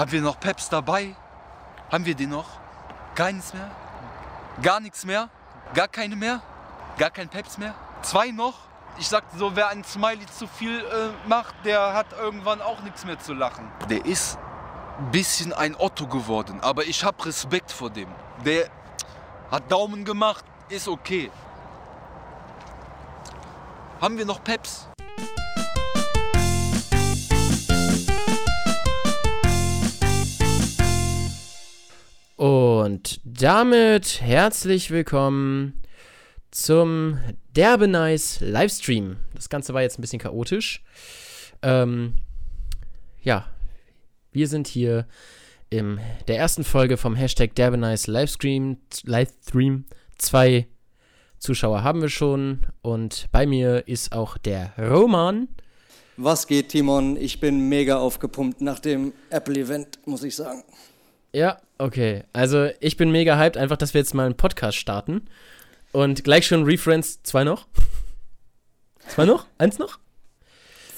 Haben wir noch Peps dabei? Haben wir den noch? Keines mehr? Gar nichts mehr? Gar keine mehr? Gar kein Peps mehr? Zwei noch? Ich sag so, wer ein Smiley zu viel äh, macht, der hat irgendwann auch nichts mehr zu lachen. Der ist ein bisschen ein Otto geworden, aber ich hab Respekt vor dem. Der hat Daumen gemacht, ist okay. Haben wir noch Peps? Und damit herzlich willkommen zum Derbe Nice Livestream. Das Ganze war jetzt ein bisschen chaotisch. Ähm, ja, wir sind hier in der ersten Folge vom Hashtag Derbe Nice Livestream. Livestream. Zwei Zuschauer haben wir schon und bei mir ist auch der Roman. Was geht, Timon? Ich bin mega aufgepumpt nach dem Apple-Event, muss ich sagen. Ja, okay. Also ich bin mega hyped, einfach, dass wir jetzt mal einen Podcast starten. Und gleich schon Reference, zwei noch? Zwei noch? Eins noch?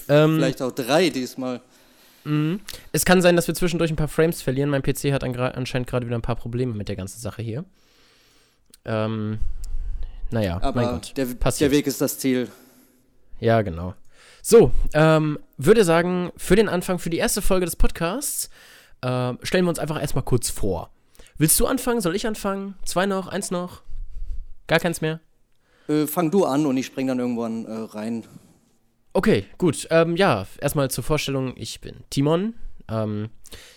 Ähm, Vielleicht auch drei diesmal. Mhm. Es kann sein, dass wir zwischendurch ein paar Frames verlieren. Mein PC hat anscheinend gerade wieder ein paar Probleme mit der ganzen Sache hier. Ähm, naja, Aber mein Gott. Der, der Weg ist das Ziel. Ja, genau. So, ähm, würde sagen, für den Anfang, für die erste Folge des Podcasts, äh, stellen wir uns einfach erstmal kurz vor. Willst du anfangen? Soll ich anfangen? Zwei noch? Eins noch? Gar keins mehr? Äh, fang du an und ich spring dann irgendwann äh, rein. Okay, gut. Ähm, ja, erstmal zur Vorstellung. Ich bin Timon. Ähm,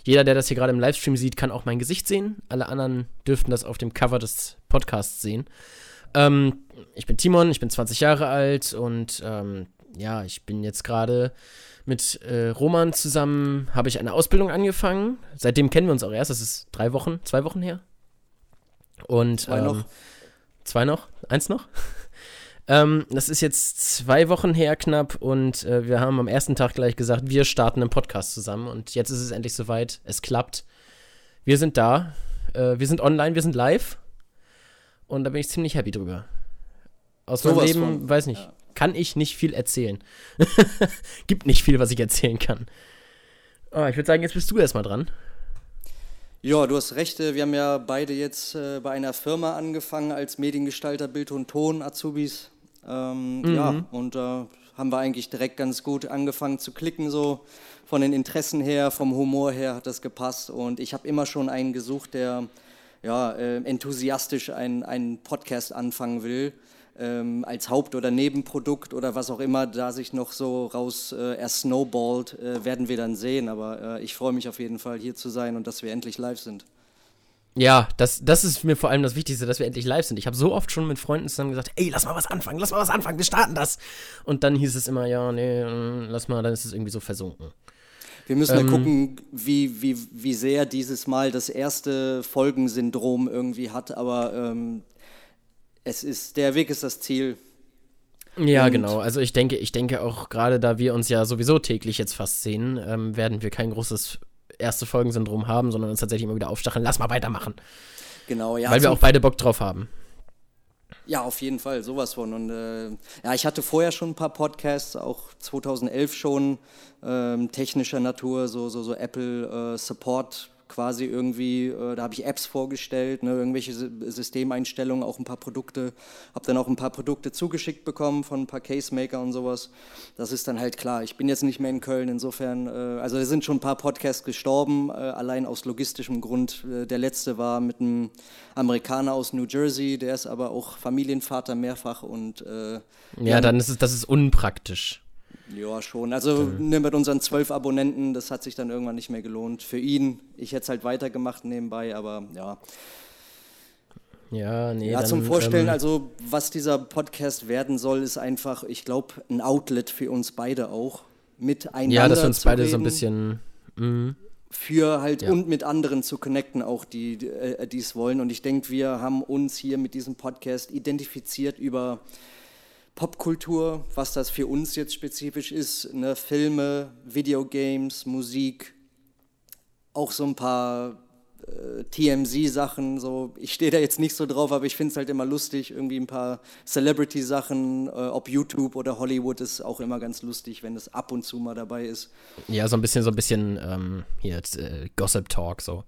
jeder, der das hier gerade im Livestream sieht, kann auch mein Gesicht sehen. Alle anderen dürften das auf dem Cover des Podcasts sehen. Ähm, ich bin Timon, ich bin 20 Jahre alt und ähm, ja, ich bin jetzt gerade mit äh, Roman zusammen habe ich eine Ausbildung angefangen. Seitdem kennen wir uns auch erst. Das ist drei Wochen, zwei Wochen her. Und zwei ähm, noch. Zwei noch? Eins noch? ähm, das ist jetzt zwei Wochen her knapp und äh, wir haben am ersten Tag gleich gesagt, wir starten einen Podcast zusammen und jetzt ist es endlich soweit. Es klappt. Wir sind da. Äh, wir sind online, wir sind live. Und da bin ich ziemlich happy drüber. Aus so meinem Leben, von, weiß nicht. Ja kann ich nicht viel erzählen. Gibt nicht viel, was ich erzählen kann. Oh, ich würde sagen, jetzt bist du erstmal dran. Ja, du hast recht. Äh, wir haben ja beide jetzt äh, bei einer Firma angefangen als Mediengestalter Bild und Ton, Azubis. Ähm, mhm. Ja, und da äh, haben wir eigentlich direkt ganz gut angefangen zu klicken, so von den Interessen her, vom Humor her hat das gepasst. Und ich habe immer schon einen gesucht, der ja, äh, enthusiastisch einen, einen Podcast anfangen will ähm, als Haupt- oder Nebenprodukt oder was auch immer da sich noch so raus äh, er snowballt, äh, werden wir dann sehen. Aber äh, ich freue mich auf jeden Fall hier zu sein und dass wir endlich live sind. Ja, das, das ist mir vor allem das Wichtigste, dass wir endlich live sind. Ich habe so oft schon mit Freunden zusammen gesagt, ey, lass mal was anfangen, lass mal was anfangen, wir starten das. Und dann hieß es immer, ja, nee, mm, lass mal, dann ist es irgendwie so versunken. Wir müssen ähm, ja gucken, wie, wie, wie sehr dieses Mal das erste Folgensyndrom irgendwie hat, aber ähm, es ist, der Weg ist das Ziel. Ja, Und genau. Also ich denke, ich denke auch gerade, da wir uns ja sowieso täglich jetzt fast sehen, ähm, werden wir kein großes erste Folgensyndrom haben, sondern uns tatsächlich immer wieder aufstacheln, lass mal weitermachen. Genau, ja. Weil wir auch beide Bock drauf haben. Ja, auf jeden Fall, sowas von. Und äh, ja, ich hatte vorher schon ein paar Podcasts, auch 2011 schon, ähm, technischer Natur, so, so, so Apple äh, Support quasi irgendwie, äh, da habe ich Apps vorgestellt, ne, irgendwelche Systemeinstellungen, auch ein paar Produkte, habe dann auch ein paar Produkte zugeschickt bekommen von ein paar Case-Maker und sowas. Das ist dann halt klar. Ich bin jetzt nicht mehr in Köln, insofern, äh, also da sind schon ein paar Podcasts gestorben, äh, allein aus logistischem Grund. Der letzte war mit einem Amerikaner aus New Jersey, der ist aber auch Familienvater mehrfach und äh, ja, dann ist es, das ist unpraktisch. Ja, schon. Also ne, mit unseren zwölf Abonnenten, das hat sich dann irgendwann nicht mehr gelohnt. Für ihn, ich hätte es halt weitergemacht nebenbei, aber ja. Ja, nee. Ja, dann, zum Vorstellen, ähm, also was dieser Podcast werden soll, ist einfach, ich glaube, ein Outlet für uns beide auch. Miteinander. Ja, dass wir uns beide reden, so ein bisschen. Mh. Für halt ja. und mit anderen zu connecten, auch die, die äh, es wollen. Und ich denke, wir haben uns hier mit diesem Podcast identifiziert über Popkultur, was das für uns jetzt spezifisch ist, ne? Filme, Videogames, Musik, auch so ein paar äh, TMZ-Sachen. So. Ich stehe da jetzt nicht so drauf, aber ich finde es halt immer lustig. Irgendwie ein paar Celebrity-Sachen, äh, ob YouTube oder Hollywood, ist auch immer ganz lustig, wenn es ab und zu mal dabei ist. Ja, so ein bisschen, so ein bisschen ähm, hier äh, Gossip Talk so.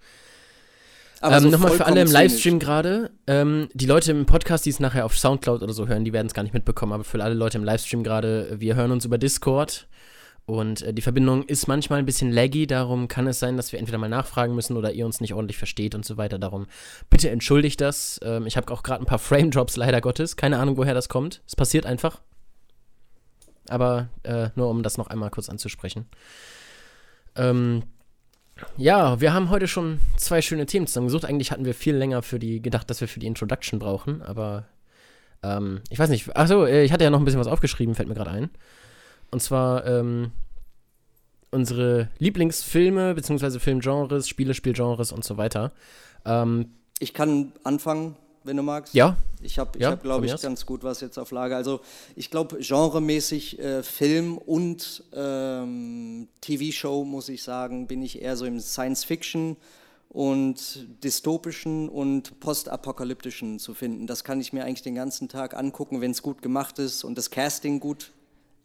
Ähm, so Nochmal für alle im Livestream gerade. Ähm, die Leute im Podcast, die es nachher auf Soundcloud oder so hören, die werden es gar nicht mitbekommen. Aber für alle Leute im Livestream gerade, wir hören uns über Discord. Und äh, die Verbindung ist manchmal ein bisschen laggy. Darum kann es sein, dass wir entweder mal nachfragen müssen oder ihr uns nicht ordentlich versteht und so weiter. Darum bitte entschuldigt das. Ähm, ich habe auch gerade ein paar Frame-Drops, leider Gottes. Keine Ahnung, woher das kommt. Es passiert einfach. Aber äh, nur um das noch einmal kurz anzusprechen. Ähm, ja, wir haben heute schon zwei schöne Themen zusammengesucht. Eigentlich hatten wir viel länger für die gedacht, dass wir für die Introduction brauchen, aber ähm, ich weiß nicht. Achso, äh, ich hatte ja noch ein bisschen was aufgeschrieben, fällt mir gerade ein. Und zwar ähm, unsere Lieblingsfilme bzw. Filmgenres, Spiele, Spielgenres und so weiter. Ähm, Ich kann anfangen, wenn du magst. ja, Ich habe, Ja, hab, glaube ich, ganz gut was jetzt auf Lager. Also ich glaube, genremäßig äh, Film und ähm, TV-Show, muss ich sagen, bin ich eher so im Science-Fiction und dystopischen und postapokalyptischen zu finden. Das kann ich mir eigentlich den ganzen Tag angucken, wenn es gut gemacht ist und das Casting gut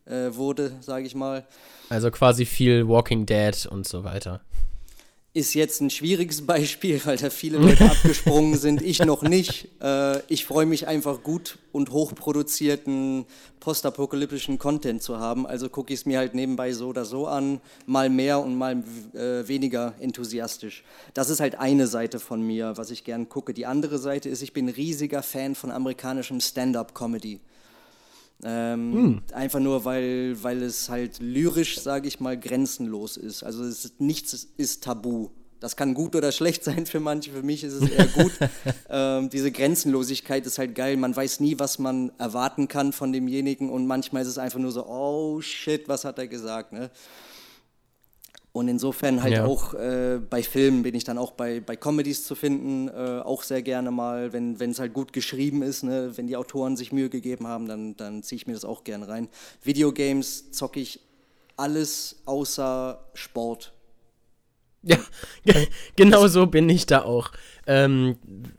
äh, wurde, sage ich mal. also quasi viel Walking Dead und so weiter. Ist jetzt ein schwieriges Beispiel, weil da viele Leute abgesprungen sind, ich noch nicht. Äh, ich freue mich einfach gut und hochproduzierten postapokalyptischen Content zu haben. Also gucke ich es mir halt nebenbei so oder so an, mal mehr und mal äh, weniger enthusiastisch. Das ist halt eine Seite von mir, was ich gern gucke. Die andere Seite ist, ich bin riesiger Fan von amerikanischem Stand-up-Comedy. Ähm, Einfach nur, weil, weil es halt lyrisch, sage ich mal, grenzenlos ist. Also ist, nichts ist, ist tabu. Das kann gut oder schlecht sein für manche, für mich ist es eher gut. ähm, diese Grenzenlosigkeit ist halt geil. Man weiß nie, was man erwarten kann von demjenigen und manchmal ist es einfach nur so, oh shit, was hat er gesagt, ne? Und insofern halt Ja. auch äh, bei Filmen bin ich dann auch bei, bei Comedies zu finden, äh, auch sehr gerne mal, wenn es halt gut geschrieben ist, ne? wenn die Autoren sich Mühe gegeben haben, dann, dann ziehe ich mir das auch gerne rein. Videogames zocke ich alles außer Sport. Ja, ge- genau so bin ich da auch. Ähm,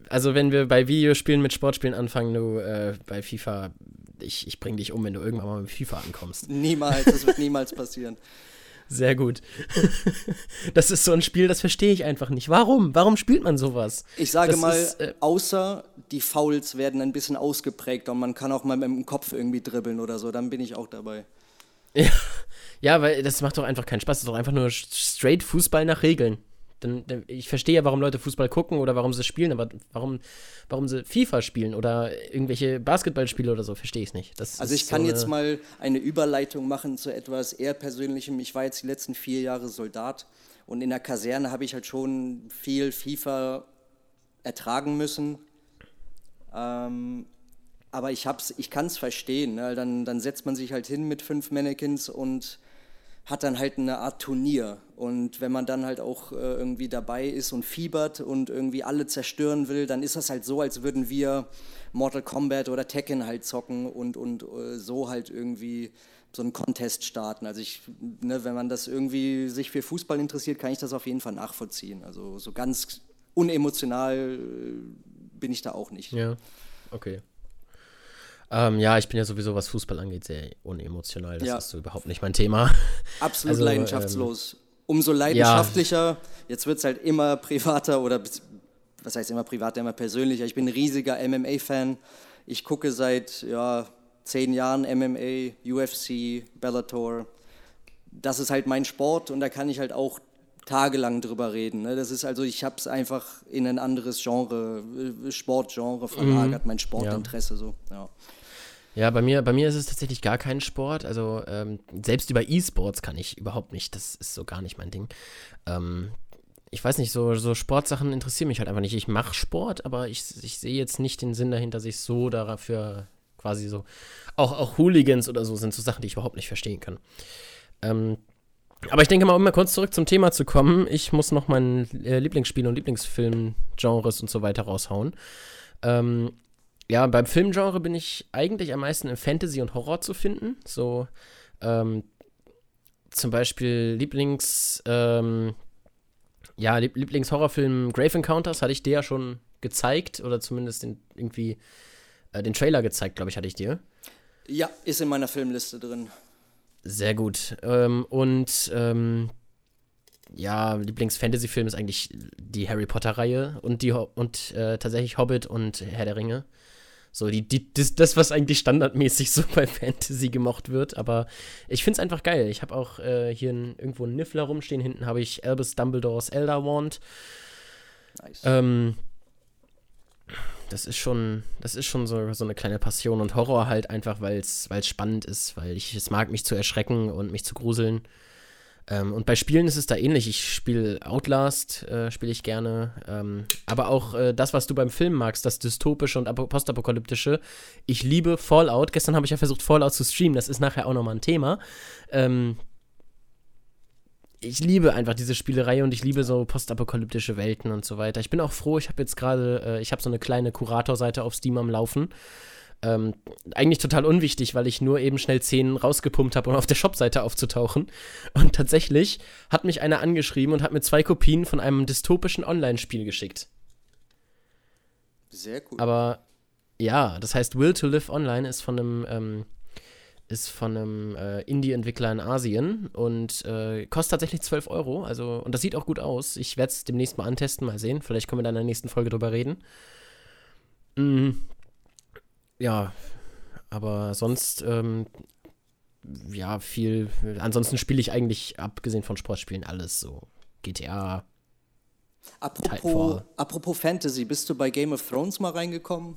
also wenn wir bei Videospielen mit Sportspielen anfangen, du äh, bei FIFA, ich, ich bring dich um, wenn du irgendwann mal mit FIFA ankommst. Niemals, das wird niemals passieren. Sehr gut. das ist so ein Spiel, das verstehe ich einfach nicht. Warum? Warum spielt man sowas? Ich sage Das mal, ist, äh, außer die Fouls werden ein bisschen ausgeprägt und man kann auch mal mit dem Kopf irgendwie dribbeln oder so, dann bin ich auch dabei. Ja, ja, weil das macht doch einfach keinen Spaß. Das ist doch einfach nur straight Fußball nach Regeln. Dann, dann, ich verstehe ja, warum Leute Fußball gucken oder warum sie spielen, aber warum, warum sie FIFA spielen oder irgendwelche Basketballspiele oder so, verstehe ich es nicht. Das Also ich kann so jetzt mal eine Überleitung machen zu etwas eher Persönlichem. Ich war jetzt die letzten vier Jahre Soldat und in der Kaserne habe ich halt schon viel FIFA ertragen müssen. Ähm, aber ich, hab's, ich kann es verstehen. Ne? Dann, dann setzt man sich halt hin mit fünf Mannequins und hat dann halt eine Art Turnier. Und wenn man dann halt auch äh, irgendwie dabei ist und fiebert und irgendwie alle zerstören will, dann ist das halt so, als würden wir Mortal Kombat oder Tekken halt zocken und, und äh, so halt irgendwie so einen Contest starten. Also ich, ne, wenn man das irgendwie sich für Fußball interessiert, kann ich das auf jeden Fall nachvollziehen. Also so ganz unemotional äh, bin ich da auch nicht. Ja, okay. Ähm, ja, ich bin ja sowieso, was Fußball angeht, sehr unemotional. Das Ja. ist so überhaupt nicht mein Thema. Absolut Also, leidenschaftslos. Umso leidenschaftlicher, jetzt wird es halt immer privater oder was heißt immer privater, immer persönlicher. Ich bin ein riesiger MMA-Fan. Ich gucke seit ja, zehn Jahren MMA, UFC, Bellator. Das ist halt mein Sport und da kann ich halt auch tagelang drüber reden. Ne? Das ist also, ich habe es einfach in ein anderes Genre, äh, Sportgenre verlagert, mein Sportinteresse so. Ja. Ja, bei mir, bei mir ist es tatsächlich gar kein Sport. Also ähm, selbst über E-Sports kann ich überhaupt nicht. Das ist so gar nicht mein Ding. Ähm, ich weiß nicht, so, so Sportsachen interessieren mich halt einfach nicht. Ich mache Sport, aber ich, ich sehe jetzt nicht den Sinn dahinter, sich so dafür quasi so. Auch, auch Hooligans oder so sind so Sachen, die ich überhaupt nicht verstehen kann. Ähm, aber ich denke mal, um mal kurz zurück zum Thema zu kommen, ich muss noch mein äh, Lieblingsspiel und Lieblingsfilm-Genres und so weiter raushauen. Ähm, ja, beim Filmgenre bin ich eigentlich am meisten im Fantasy und Horror zu finden. So, ähm, zum Beispiel Lieblings, ähm, Ja, Lieblingshorrorfilm Grave Encounters hatte ich dir ja schon gezeigt oder zumindest den, irgendwie äh, den Trailer gezeigt, glaube ich, hatte ich dir. Ja, ist in meiner Filmliste drin. Sehr gut. Ähm, und ähm, ja, Lieblings-Fantasy-Film ist eigentlich die Harry Potter-Reihe und die und äh, tatsächlich Hobbit und Herr der Ringe. So, die, die, das, das, was eigentlich standardmäßig so bei Fantasy gemocht wird. Aber ich finde es einfach geil. Ich habe auch äh, hier ein, irgendwo einen Niffler rumstehen. Hinten habe ich Albus Dumbledores Elder Wand. Nice. Ähm, das ist schon, das ist schon so, so eine kleine Passion und Horror halt einfach, weil es spannend ist, weil ich es mag, mich zu erschrecken und mich zu gruseln. Ähm, und bei Spielen ist es da ähnlich. Ich spiele Outlast, äh, spiele ich gerne. Ähm, aber auch äh, das, was du beim Film magst, das dystopische und postapokalyptische. Ich liebe Fallout. Gestern habe ich ja versucht, Fallout zu streamen. Das ist nachher auch nochmal ein Thema. Ähm, ich liebe einfach diese Spielerei und ich liebe so postapokalyptische Welten und so weiter. Ich bin auch froh, ich habe jetzt gerade, äh, ich habe so eine kleine Kuratorseite auf Steam am Laufen. Ähm, eigentlich total unwichtig, weil ich nur eben schnell 10 rausgepumpt habe, um auf der Shopseite aufzutauchen. Und tatsächlich hat mich einer angeschrieben und hat mir zwei Kopien von einem dystopischen Online-Spiel geschickt. Sehr cool. Aber ja, das heißt, Will to Live Online ist von einem, ähm, ist von einem äh, Indie-Entwickler in Asien und äh, kostet tatsächlich 12 Euro. Also, und das sieht auch gut aus. Ich werde es demnächst mal antesten, mal sehen. Vielleicht können wir dann in der nächsten Folge drüber reden. Mhm ja, aber sonst, ähm, ja, viel. Ansonsten spiele ich eigentlich, abgesehen von Sportspielen, alles so. GTA. Apropos, apropos Fantasy, bist du bei Game of Thrones mal reingekommen?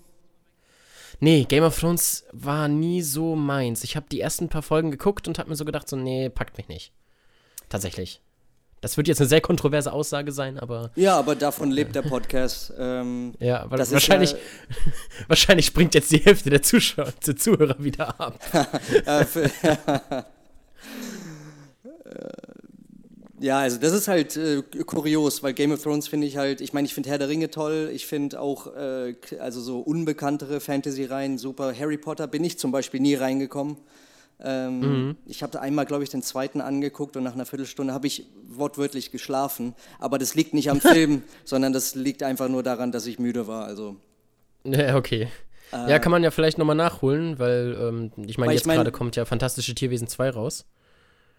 Nee, Game of Thrones war nie so meins. Ich habe die ersten paar Folgen geguckt und habe mir so gedacht, so, nee, packt mich nicht. Tatsächlich. Das wird jetzt eine sehr kontroverse Aussage sein, aber. Ja, aber davon lebt der Podcast. Ähm, ja, weil das wahrscheinlich, ja, wahrscheinlich springt jetzt die Hälfte der Zuschauer, der Zuhörer wieder ab. ja, also das ist halt äh, kurios, weil Game of Thrones finde ich halt, ich meine, ich finde Herr der Ringe toll, ich finde auch, äh, also so unbekanntere Fantasy-Reihen super. Harry Potter bin ich zum Beispiel nie reingekommen. Ähm, mhm. Ich habe einmal, glaube ich, den zweiten angeguckt und nach einer Viertelstunde habe ich wortwörtlich geschlafen. Aber das liegt nicht am Film, sondern das liegt einfach nur daran, dass ich müde war. Also. Ja, okay. Äh, ja, kann man ja vielleicht nochmal nachholen, weil ähm, ich meine, jetzt ich mein, gerade kommt ja Fantastische Tierwesen 2 raus.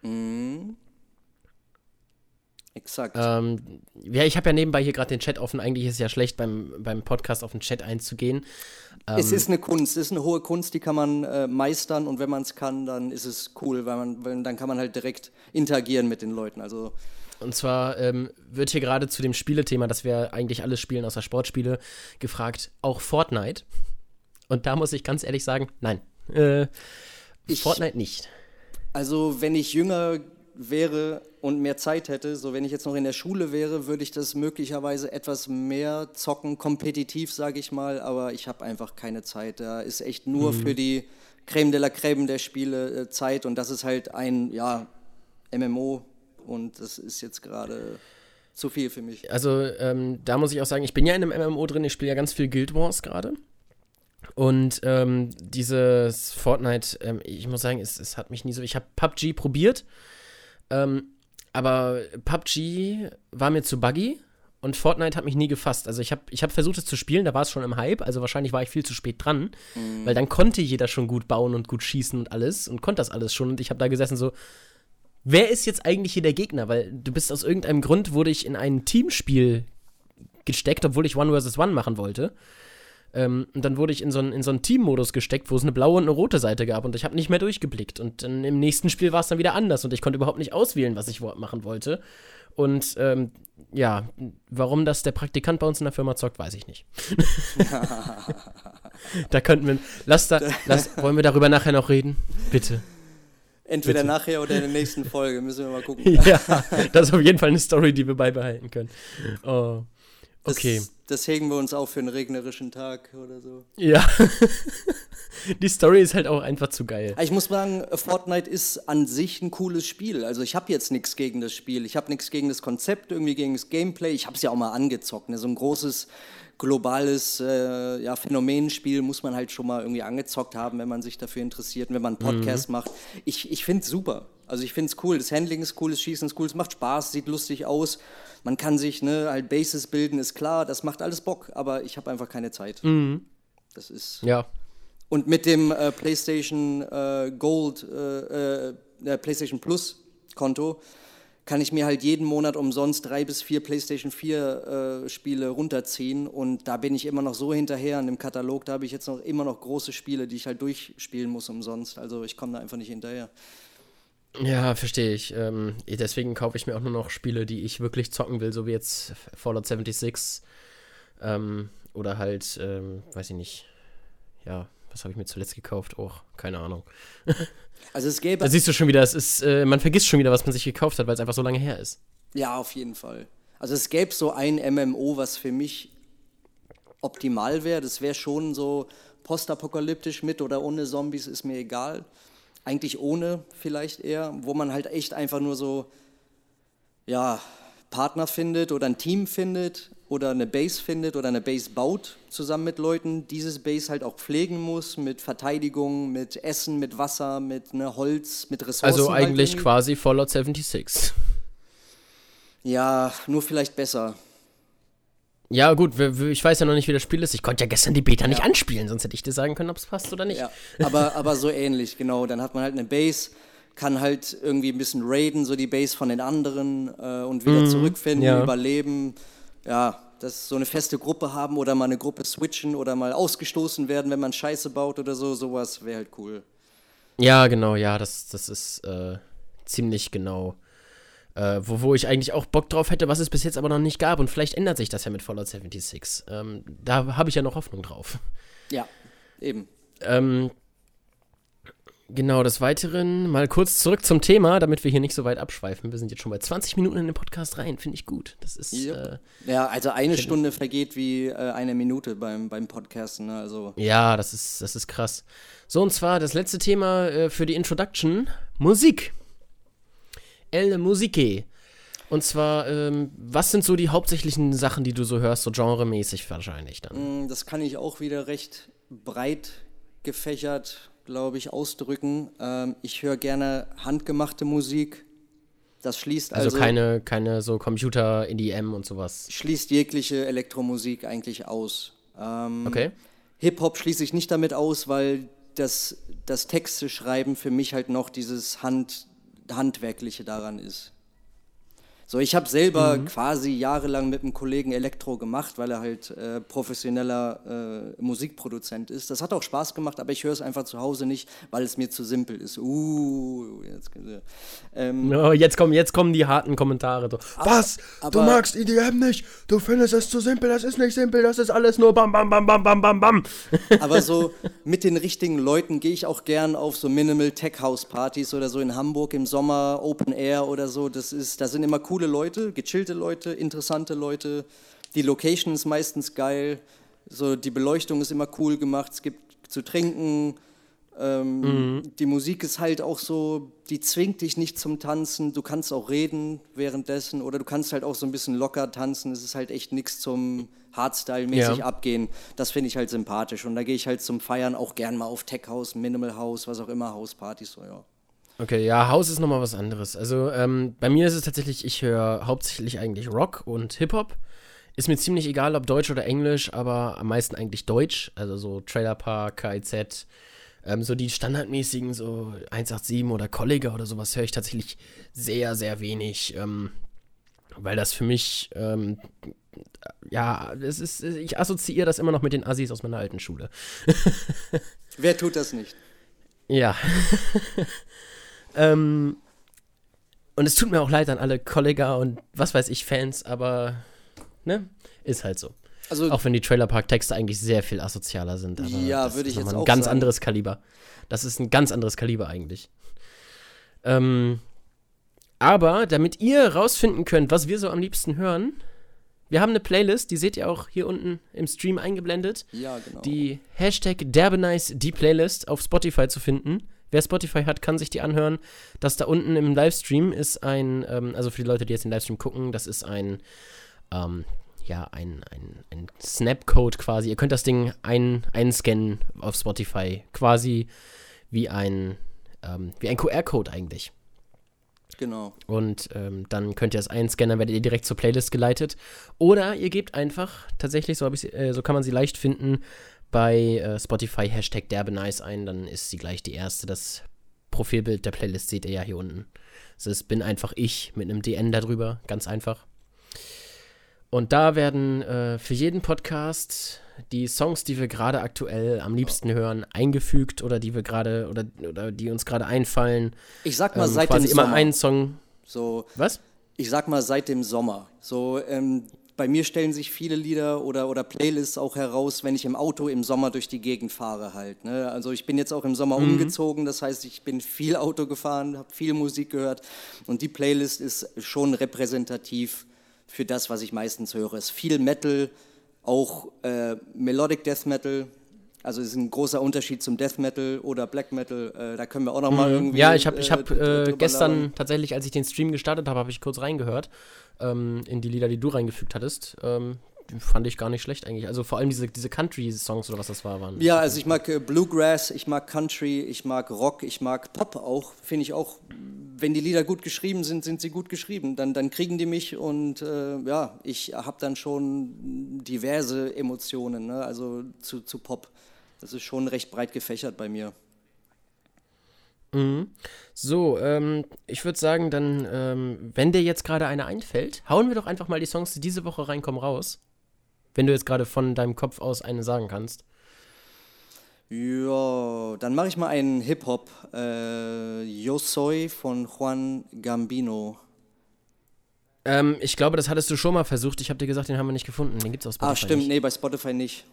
Mhm. Exakt. Ähm, ja, ich habe ja nebenbei hier gerade den Chat offen. Eigentlich ist es ja schlecht, beim, beim Podcast auf den Chat einzugehen. Ähm, es ist eine Kunst, es ist eine hohe Kunst, die kann man äh, meistern und wenn man es kann, dann ist es cool, weil man, weil, dann kann man halt direkt interagieren mit den Leuten. Also und zwar ähm, wird hier gerade zu dem Spielethema, das wir eigentlich alles spielen außer Sportspiele, gefragt, auch Fortnite. Und da muss ich ganz ehrlich sagen, nein. Äh, ich, Fortnite nicht. Also, wenn ich jünger wäre und mehr Zeit hätte, so wenn ich jetzt noch in der Schule wäre, würde ich das möglicherweise etwas mehr zocken, kompetitiv sage ich mal, aber ich habe einfach keine Zeit. Da ist echt nur mhm. für die Creme de la Creme der Spiele äh, Zeit und das ist halt ein, ja, MMO und das ist jetzt gerade zu viel für mich. Also ähm, da muss ich auch sagen, ich bin ja in einem MMO drin, ich spiele ja ganz viel Guild Wars gerade. Und ähm, dieses Fortnite, ähm, ich muss sagen, es, es, hat mich nie so. Ich habe PUBG probiert, ähm, aber PUBG war mir zu buggy und Fortnite hat mich nie gefasst. Also ich habe ich hab versucht es zu spielen, da war es schon im Hype, also wahrscheinlich war ich viel zu spät dran, mhm. weil dann konnte jeder schon gut bauen und gut schießen und alles und konnte das alles schon und ich habe da gesessen so, wer ist jetzt eigentlich hier der Gegner? Weil du bist aus irgendeinem Grund, wurde ich in ein Teamspiel gesteckt, obwohl ich One vs. One machen wollte. Ähm, und dann wurde ich in so einen, so einen Team-Modus gesteckt, wo es eine blaue und eine rote Seite gab und ich habe nicht mehr durchgeblickt. Und dann im nächsten Spiel war es dann wieder anders und ich konnte überhaupt nicht auswählen, was ich machen wollte. Und ähm, ja, warum das der Praktikant bei uns in der Firma zockt, weiß ich nicht. da könnten wir. Lass da, lass, wollen wir darüber nachher noch reden? Bitte. Entweder Bitte. nachher oder in der nächsten Folge, müssen wir mal gucken. ja, das ist auf jeden Fall eine Story, die wir beibehalten können. Oh. Okay. Das, das hegen wir uns auf für einen regnerischen Tag oder so. Ja. Die Story ist halt auch einfach zu geil. Ich muss sagen, Fortnite ist an sich ein cooles Spiel. Also ich habe jetzt nichts gegen das Spiel. Ich habe nichts gegen das Konzept, irgendwie gegen das Gameplay. Ich habe es ja auch mal angezockt. Ne? So ein großes globales äh, ja, Phänomenspiel muss man halt schon mal irgendwie angezockt haben, wenn man sich dafür interessiert und wenn man einen Podcast mhm. macht. Ich, ich finde es super. Also ich finde es cool, das Handling ist cool, das Schießen ist cool, es macht Spaß, sieht lustig aus. Man kann sich ne, halt Bases bilden, ist klar, das macht alles Bock, aber ich habe einfach keine Zeit. Mhm. Das ist. Ja. Und mit dem äh, PlayStation äh, Gold, äh, äh, PlayStation Plus Konto kann ich mir halt jeden Monat umsonst drei bis vier PlayStation 4 äh, Spiele runterziehen und da bin ich immer noch so hinterher. Und im Katalog, da habe ich jetzt noch immer noch große Spiele, die ich halt durchspielen muss umsonst. Also ich komme da einfach nicht hinterher. Ja, verstehe ich. Ähm, deswegen kaufe ich mir auch nur noch Spiele, die ich wirklich zocken will, so wie jetzt Fallout 76 ähm, oder halt, ähm, weiß ich nicht, ja, was habe ich mir zuletzt gekauft? Auch, keine Ahnung. Also es gäbe. Da siehst du schon wieder, es ist, äh, man vergisst schon wieder, was man sich gekauft hat, weil es einfach so lange her ist. Ja, auf jeden Fall. Also es gäbe so ein MMO, was für mich optimal wäre. Das wäre schon so postapokalyptisch mit oder ohne Zombies, ist mir egal. Eigentlich ohne vielleicht eher, wo man halt echt einfach nur so, ja, Partner findet oder ein Team findet oder eine Base findet oder eine Base baut zusammen mit Leuten, dieses Base halt auch pflegen muss mit Verteidigung, mit Essen, mit Wasser, mit ne, Holz, mit Ressourcen. Also halt eigentlich irgendwie. quasi Fallout 76. Ja, nur vielleicht besser. Ja, gut, ich weiß ja noch nicht, wie das Spiel ist. Ich konnte ja gestern die Beta nicht anspielen, sonst hätte ich dir sagen können, ob es passt oder nicht. Ja, aber, aber so ähnlich, genau. Dann hat man halt eine Base, kann halt irgendwie ein bisschen raiden, so die Base von den anderen äh, und wieder zurückfinden, ja. überleben. Ja, das so eine feste Gruppe haben oder mal eine Gruppe switchen oder mal ausgestoßen werden, wenn man Scheiße baut oder so, sowas wäre halt cool. Ja, genau, ja, das, das ist äh, ziemlich genau. Äh, wo, wo ich eigentlich auch Bock drauf hätte, was es bis jetzt aber noch nicht gab. Und vielleicht ändert sich das ja mit Fallout 76. Ähm, da habe ich ja noch Hoffnung drauf. Ja, eben. Ähm, genau, des Weiteren mal kurz zurück zum Thema, damit wir hier nicht so weit abschweifen. Wir sind jetzt schon bei 20 Minuten in den Podcast rein, finde ich gut. Das ist, Yep. äh, Ja, also eine Stunde vergeht wie äh, eine Minute beim, beim Podcasten. Ne? Also, ja, das ist, das ist krass. So, und zwar das letzte Thema äh, für die Introduction: Musik. El Musique. Und zwar, ähm, was sind so die hauptsächlichen Sachen, die du so hörst, so genremäßig wahrscheinlich dann? Mm, Das kann ich auch wieder recht breit gefächert, glaube ich, ausdrücken. Ähm, ich höre gerne handgemachte Musik. Das schließt Also, also, keine, keine so Computer, EDM und sowas. schließt jegliche Elektromusik eigentlich aus. Ähm, Okay. Hip-Hop schließe ich nicht damit aus, weil das, das Texte schreiben für mich halt noch dieses Hand, Handwerkliche daran ist. So, ich habe selber Mhm. quasi jahrelang mit einem Kollegen Elektro gemacht, weil er halt äh, professioneller äh, Musikproduzent ist. Das hat auch Spaß gemacht, aber ich höre es einfach zu Hause nicht, weil es mir zu simpel ist. Uh, jetzt, ähm, Oh, jetzt, kommen, jetzt kommen die harten Kommentare. So, was? du aber- magst EDM nicht? Du findest es zu simpel? Das ist nicht simpel, das ist alles nur bam, bam, bam, bam, bam, bam, bam. Aber so mit den richtigen Leuten gehe ich auch gern auf so Minimal Tech House Partys oder so in Hamburg im Sommer, Open Air oder so. Das ist, da sind immer coole Leute, gechillte Leute, interessante Leute. Die Location ist meistens geil. So die Beleuchtung ist immer cool gemacht. Es gibt zu trinken. Ähm, Die Musik ist halt auch so, die zwingt dich nicht zum Tanzen. Du kannst auch reden währenddessen oder du kannst halt auch so ein bisschen locker tanzen. Es ist halt echt nichts zum Hardstyle-mäßig Ja. abgehen. Das finde ich halt sympathisch. Und da gehe ich halt zum Feiern auch gern mal auf Tech House, Minimal House, was auch immer, Hauspartys, so ja. Okay, ja, House ist nochmal was anderes. Also, ähm, bei mir ist es tatsächlich, ich höre hauptsächlich eigentlich Rock und Hip-Hop. Ist mir ziemlich egal, ob Deutsch oder Englisch, aber am meisten eigentlich Deutsch. Also so Trailer Park, KIZ, ähm, so die standardmäßigen, so 187 oder Kollega oder sowas höre ich tatsächlich sehr, sehr wenig. Ähm, weil das für mich, ähm, ja, es ist, ich assoziiere das immer noch mit den Assis aus meiner alten Schule. Wer tut das nicht? Ja. Ähm, und es tut mir auch leid an alle Kollega und was weiß ich Fans, aber ne, ist halt so. Also Auch wenn die Trailerpark-Texte eigentlich sehr viel asozialer sind. Aber Ja, das würde ich jetzt ein auch ganz sagen. anderes Kaliber. Das ist ein ganz anderes Kaliber eigentlich. Ähm, aber damit ihr rausfinden könnt, was wir so am liebsten hören, wir haben eine Playlist, die seht ihr auch hier unten im Stream eingeblendet ja, genau. die Hashtag Derbenice die Playlist auf Spotify zu finden. Wer Spotify hat, kann sich die anhören. Das da unten im Livestream ist ein, ähm, also für die Leute, die jetzt den Livestream gucken, das ist ein, ähm, ja, ein, ein, ein Snapcode quasi. Ihr könnt das Ding ein, einscannen auf Spotify, quasi wie ein, ähm, wie ein QR-Code eigentlich. Genau. Und ähm, dann könnt ihr das einscannen, werdet ihr direkt zur Playlist geleitet. Oder ihr gebt einfach, tatsächlich, so, ich, äh, so kann man sie leicht finden, bei äh, Spotify Hashtag Derbenice ein, dann ist sie gleich die erste. Das Profilbild der Playlist seht ihr ja hier unten. Das ist, bin einfach ich mit einem DN darüber, ganz einfach. Und da werden äh, für jeden Podcast die Songs, die wir gerade aktuell am liebsten hören, eingefügt oder die wir gerade oder, oder die uns gerade einfallen. Ich sag mal, ähm, seit quasi dem immer Sommer. einen Song. So, Was? ich sag mal, seit dem Sommer. So, ähm, bei mir stellen sich viele Lieder oder, oder Playlists auch heraus, wenn ich im Auto im Sommer durch die Gegend fahre halt. Ne? Also ich bin jetzt auch im Sommer Mhm. umgezogen, das heißt, ich bin viel Auto gefahren, habe viel Musik gehört und die Playlist ist schon repräsentativ für das, was ich meistens höre. Es ist viel Metal, auch äh, Melodic Death Metal. Also es ist ein großer Unterschied zum Death Metal oder Black Metal. Äh, da können wir auch noch mal irgendwie. Mhm. Ja, ich habe ich äh, hab, äh, drüber gestern labern. tatsächlich, als ich den Stream gestartet habe, habe ich kurz reingehört ähm, in die Lieder, die du reingefügt hattest. Ähm, fand ich gar nicht schlecht eigentlich. Also vor allem diese, diese Country-Songs oder was das war, waren. Ja, also ich mag äh, Bluegrass, ich mag Country, ich mag Rock, ich mag Pop auch. Finde ich auch, wenn die Lieder gut geschrieben sind, sind sie gut geschrieben. Dann, dann kriegen die mich und äh, ja, ich habe dann schon diverse Emotionen, ne? also zu, zu Pop. Das ist schon recht breit gefächert bei mir. Mhm. So, ähm, ich würde sagen, dann, ähm, wenn dir jetzt gerade eine einfällt, hauen wir doch einfach mal die Songs, die diese Woche reinkommen, raus. Wenn du jetzt gerade von deinem Kopf aus eine sagen kannst. Ja, dann mache ich mal einen Hip-Hop. Äh, Yo Soy von Juan Gambino. Ähm, ich glaube, das hattest du schon mal versucht. Ich habe dir gesagt, den haben wir nicht gefunden. Den gibt's auf Spotify Ah, stimmt, nicht. nee, bei Spotify nicht.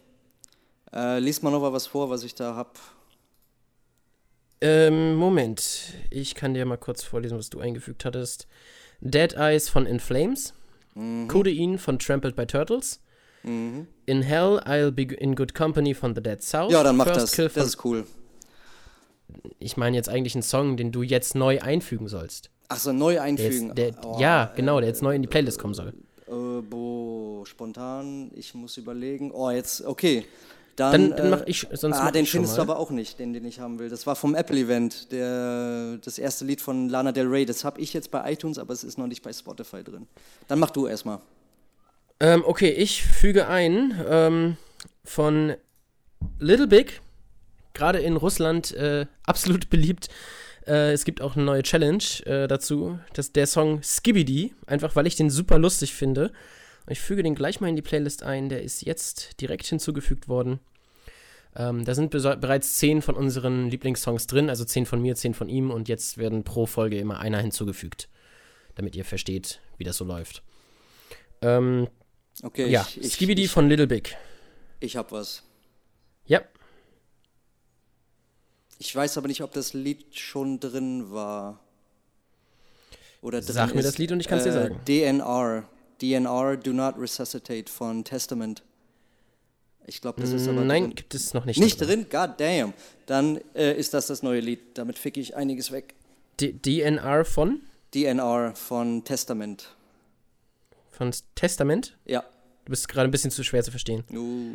Äh, lies mal noch mal was vor, was ich da hab. Ähm, Moment. Ich kann dir mal kurz vorlesen, was du eingefügt hattest. Dead Eyes von In Flames. Mhm. Codeine von Trampled by Turtles. In Hell, I'll Be in Good Company von The Dead South. Ja, dann mach First das. Kill Das ist cool. ich meine jetzt eigentlich einen Song, den du jetzt neu einfügen sollst. Ach so, neu Der einfügen. jetzt, der, Oh, ja, genau, der jetzt neu in die Playlist kommen soll. Äh, bo, spontan, ich muss überlegen. Oh, jetzt, okay. Dann, Dann, dann mach ich, sonst ah, den findest du aber auch nicht, den, den ich haben will. Das war vom Apple-Event, das erste Lied von Lana Del Rey. Das habe ich jetzt bei iTunes, aber es ist noch nicht bei Spotify drin. Dann mach du erstmal. Ähm, okay, ich füge ein ähm, von Little Big, gerade in Russland äh, absolut beliebt. Äh, es gibt auch eine neue Challenge äh, dazu. Das der Song Skibidi, einfach weil ich den super lustig finde. Ich füge den gleich mal in die Playlist ein. Der ist jetzt direkt hinzugefügt worden. Ähm, da sind bereits zehn von unseren Lieblingssongs drin, also zehn von mir, zehn von ihm. Und jetzt werden pro Folge immer einer hinzugefügt, damit ihr versteht, wie das so läuft. Ähm, Okay, ja, ich, ich, Skibidi ich, von Little Big. ich hab was. Ja, Ich weiß aber nicht, ob das Lied schon drin war. Oder drin Sag mir ist. das Lied und ich kann's dir Äh, sagen. DNR. DNR, Do Not Resuscitate von Testament. Ich glaube, das ist aber Nein, drin. gibt es noch nicht. Nicht drin? God damn. Dann äh, ist das das neue Lied. Damit fick ich einiges weg. D DNR von? DNR von Testament. Von Testament? Ja. Du bist gerade ein bisschen zu schwer zu verstehen. Uh,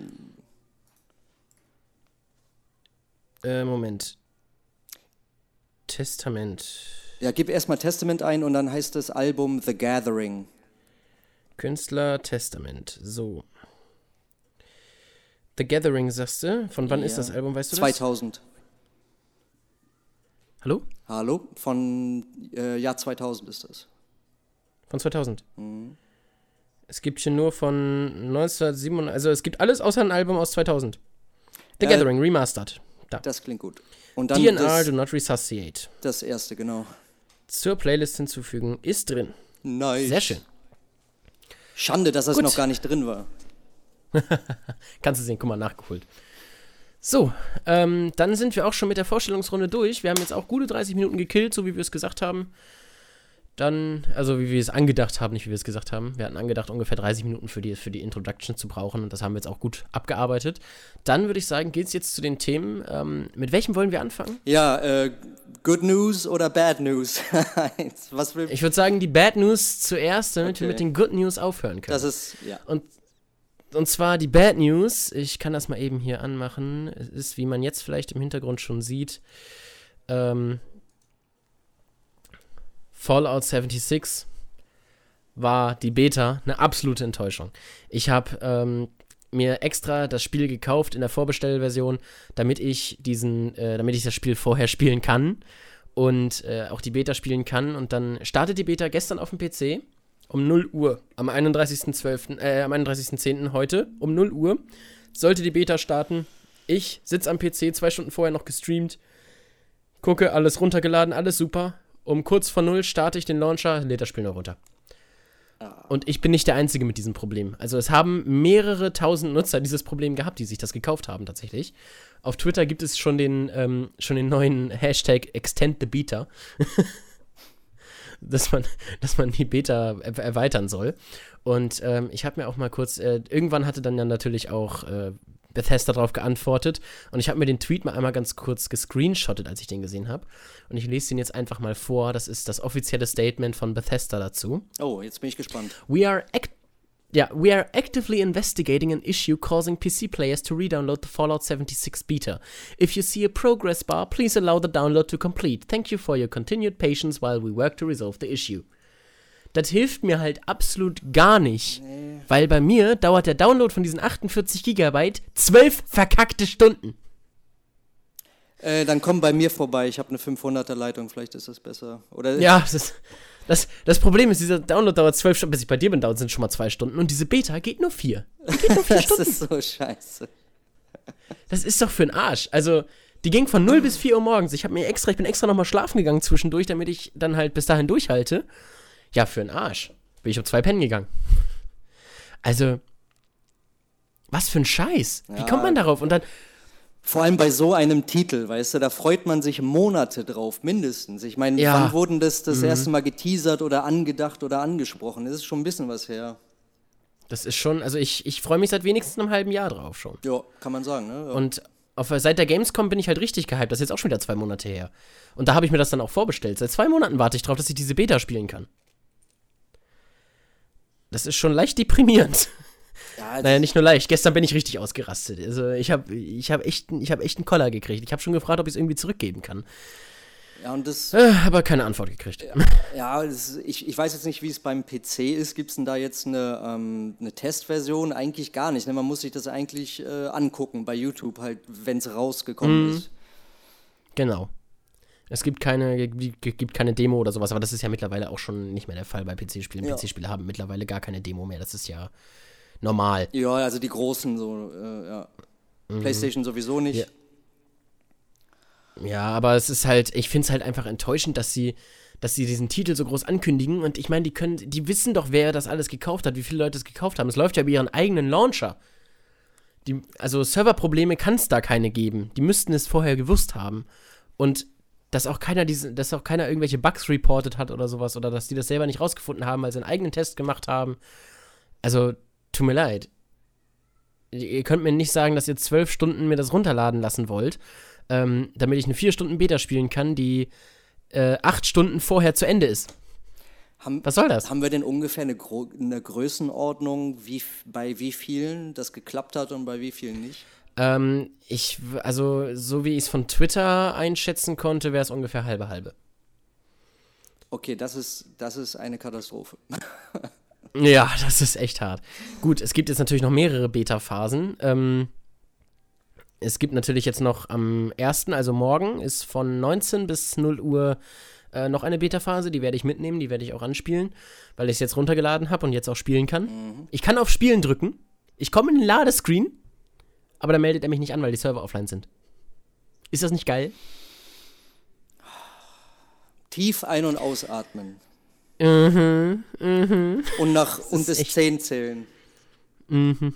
Äh, Moment. Testament. ja, gib erstmal Testament ein und dann heißt das Album The Gathering. Künstler Testament. So. The Gathering, sagst du? Von wann ist Ja. das Album, weißt du das? 2000. Hallo? Hallo? Von äh, Jahr 2000 ist das. Von 2000. Mhm. Es gibt hier nur von 1997, also es gibt alles außer ein Album aus 2000. The Äh, Gathering, Remastered. Da. Das klingt gut. Und dann DNR, das, Do Not Resuscitate. das erste, genau. Zur Playlist hinzufügen, ist drin. Nice. Sehr schön. Schande, dass das Gut. noch gar nicht drin war. Kannst du sehen, guck mal, nachgeholt. So, ähm, dann sind wir auch schon mit der Vorstellungsrunde durch. Wir haben jetzt auch gute 30 Minuten gekillt, so wie wir es gesagt haben. Dann, also wie wir es angedacht haben, nicht wie wir es gesagt haben. Wir hatten angedacht, ungefähr 30 Minuten für die, für die Introduction zu brauchen und das haben wir jetzt auch gut abgearbeitet. Dann würde ich sagen, geht es jetzt zu den Themen. Ähm, mit welchem wollen wir anfangen? Ja, äh, Good News oder Bad News? Was will. Ich würde sagen, die Bad News zuerst, damit wir Okay. mit den Good News aufhören können. das ist, ja. Und, und zwar die Bad News, ich kann das mal eben hier anmachen. Es ist, wie man jetzt vielleicht im Hintergrund schon sieht, ähm, Fallout 76 war die Beta eine absolute Enttäuschung. Ich habe ähm, mir extra das Spiel gekauft in der Vorbestellversion, damit ich diesen, äh, damit ich das Spiel vorher spielen kann und äh, auch die Beta spielen kann. Und dann startet die Beta gestern auf dem PC um 0 Uhr am 31.12., äh, am 31.10. heute um 0 Uhr sollte die Beta starten. Ich sitze am PC, zwei Stunden vorher noch gestreamt, gucke, alles runtergeladen, alles super. Um kurz vor 0 starte ich den Launcher, lädt das Spiel noch runter. Und ich bin nicht der Einzige mit diesem Problem. Also es haben mehrere tausend Nutzer dieses Problem gehabt, die sich das gekauft haben tatsächlich. Auf Twitter gibt es schon den, ähm, schon den neuen Hashtag Extend the Beta. dass, man, dass man die Beta er erweitern soll. Und ähm, ich habe mir auch mal kurz, äh, irgendwann hatte dann ja natürlich auch äh, Bethesda darauf geantwortet. Und ich habe mir den Tweet mal einmal ganz kurz gescreenshottet, als ich den gesehen habe. Und ich lese den jetzt einfach mal vor. Das ist das offizielle Statement von Bethesda dazu. Oh, jetzt bin ich gespannt. We are act yeah, we are actively investigating an issue causing PC players to redownload the Fallout 76 beta. If you see a progress bar, please allow the download to complete. Thank you for your continued patience while we work to resolve the issue. Das hilft mir halt absolut gar nicht, nee. weil bei mir dauert der Download von diesen 48 Gigabyte zwölf verkackte Stunden. Äh, dann komm bei mir vorbei. Ich habe eine 500er Leitung, vielleicht ist das besser. Oder ja, das, das, das Problem ist, dieser Download dauert zwölf Stunden. Bis ich bei dir bin, dauert sind schon mal zwei Stunden. Und diese Beta geht nur vier. Geht nur vier das Stunden. Das ist so scheiße. Das ist doch für den Arsch. Also, die ging von 0 bis 4 Uhr morgens. Ich habe mir extra, ich bin extra nochmal schlafen gegangen zwischendurch, damit ich dann halt bis dahin durchhalte. Ja, für den Arsch. Bin ich um zwei Pennen gegangen. Also, was für ein Scheiß. Wie ja. kommt man darauf? Und dann. Vor allem bei so einem Titel, weißt du, da freut man sich Monate drauf, mindestens. Ich meine, ja. wann wurden das das mhm. erste Mal geteasert oder angedacht oder angesprochen? Das ist schon ein bisschen was her. Das ist schon, also ich, ich freue mich seit wenigstens einem halben Jahr drauf schon. Ja, kann man sagen, ne? Ja. Und auf, seit der Gamescom bin ich halt richtig gehypt. Das ist jetzt auch schon wieder zwei Monate her. Und da habe ich mir das dann auch vorbestellt. Seit zwei Monaten warte ich drauf, dass ich diese Beta spielen kann. Das ist schon leicht deprimierend. Ja, naja, nicht nur leicht. Gestern bin ich richtig ausgerastet. Also ich habe ich hab echt, hab echt einen Koller gekriegt. Ich habe schon gefragt, ob ich es irgendwie zurückgeben kann. Ja, und das. Äh, aber keine Antwort gekriegt. Ja, das, ich, ich weiß jetzt nicht, wie es beim PC ist. Gibt es denn da jetzt eine, ähm, eine Testversion? Eigentlich gar nicht. Ne? Man muss sich das eigentlich äh, angucken bei YouTube, halt, wenn es rausgekommen mhm. ist. Genau. Es gibt keine, gibt keine Demo oder sowas, aber das ist ja mittlerweile auch schon nicht mehr der Fall bei PC-Spielen. Ja. PC-Spiele haben mittlerweile gar keine Demo mehr. Das ist ja normal. Ja, also die großen so, äh, ja. Mhm. PlayStation sowieso nicht. Ja. ja, aber es ist halt, ich finde es halt einfach enttäuschend, dass sie, dass sie diesen Titel so groß ankündigen. Und ich meine, die können, die wissen doch, wer das alles gekauft hat, wie viele Leute es gekauft haben. Es läuft ja über ihren eigenen Launcher. Die, also Serverprobleme kann es da keine geben. Die müssten es vorher gewusst haben. Und dass auch keiner diese, dass auch keiner irgendwelche Bugs reported hat oder sowas oder dass die das selber nicht rausgefunden haben, weil sie einen eigenen Test gemacht haben. Also, tut mir leid. Ihr könnt mir nicht sagen, dass ihr zwölf Stunden mir das runterladen lassen wollt, ähm, damit ich eine vier Stunden Beta spielen kann, die äh, acht Stunden vorher zu Ende ist. Haben, Was soll das? Haben wir denn ungefähr eine, Gro eine Größenordnung, wie, bei wie vielen das geklappt hat und bei wie vielen nicht? Ähm, ich, also, so wie ich es von Twitter einschätzen konnte, wäre es ungefähr halbe halbe. Okay, das ist, das ist eine Katastrophe. ja, das ist echt hart. Gut, es gibt jetzt natürlich noch mehrere Beta-Phasen. Ähm, es gibt natürlich jetzt noch am 1., also morgen, ist von 19 bis 0 Uhr äh, noch eine Beta-Phase. Die werde ich mitnehmen, die werde ich auch anspielen, weil ich es jetzt runtergeladen habe und jetzt auch spielen kann. Mhm. Ich kann auf Spielen drücken. Ich komme in den Ladescreen aber dann meldet er mich nicht an, weil die Server offline sind. Ist das nicht geil? Tief ein- und ausatmen. Mhm, mhm. Und nach das und bis 10 zählen. Mhm.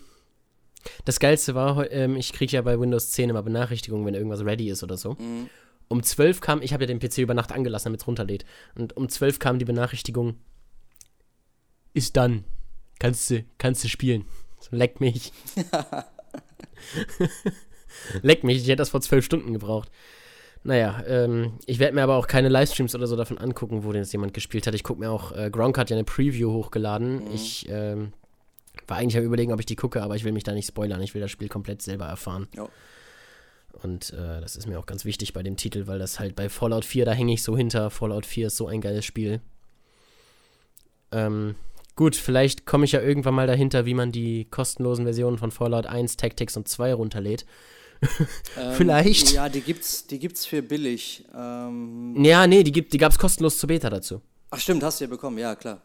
Das Geilste war, ähm, ich kriege ja bei Windows 10 immer Benachrichtigungen, wenn irgendwas ready ist oder so. Mhm. Um 12 kam, ich habe ja den PC über Nacht angelassen, damit es runterlädt. Und um 12 kam die Benachrichtigung, ist dann. Kannst du, kannst du spielen. So, leck mich. Leck mich, ich hätte das vor zwölf Stunden gebraucht. Naja, ähm, ich werde mir aber auch keine Livestreams oder so davon angucken, wo denn jetzt jemand gespielt hat. Ich gucke mir auch, äh, Gronk hat ja eine Preview hochgeladen. Mhm. Ich ähm, war eigentlich am überlegen, ob ich die gucke, aber ich will mich da nicht spoilern. Ich will das Spiel komplett selber erfahren. Ja. Und äh, das ist mir auch ganz wichtig bei dem Titel, weil das halt bei Fallout 4, da hänge ich so hinter. Fallout 4 ist so ein geiles Spiel. Ähm, gut, vielleicht komme ich ja irgendwann mal dahinter, wie man die kostenlosen Versionen von Fallout 1, Tactics und 2 runterlädt. Ähm, Vielleicht. Ja, die gibt's, die gibt's für billig. Ähm, Ja, nee, die, gibt, die gab es kostenlos zur Beta dazu. ach stimmt, hast du ja bekommen, ja klar.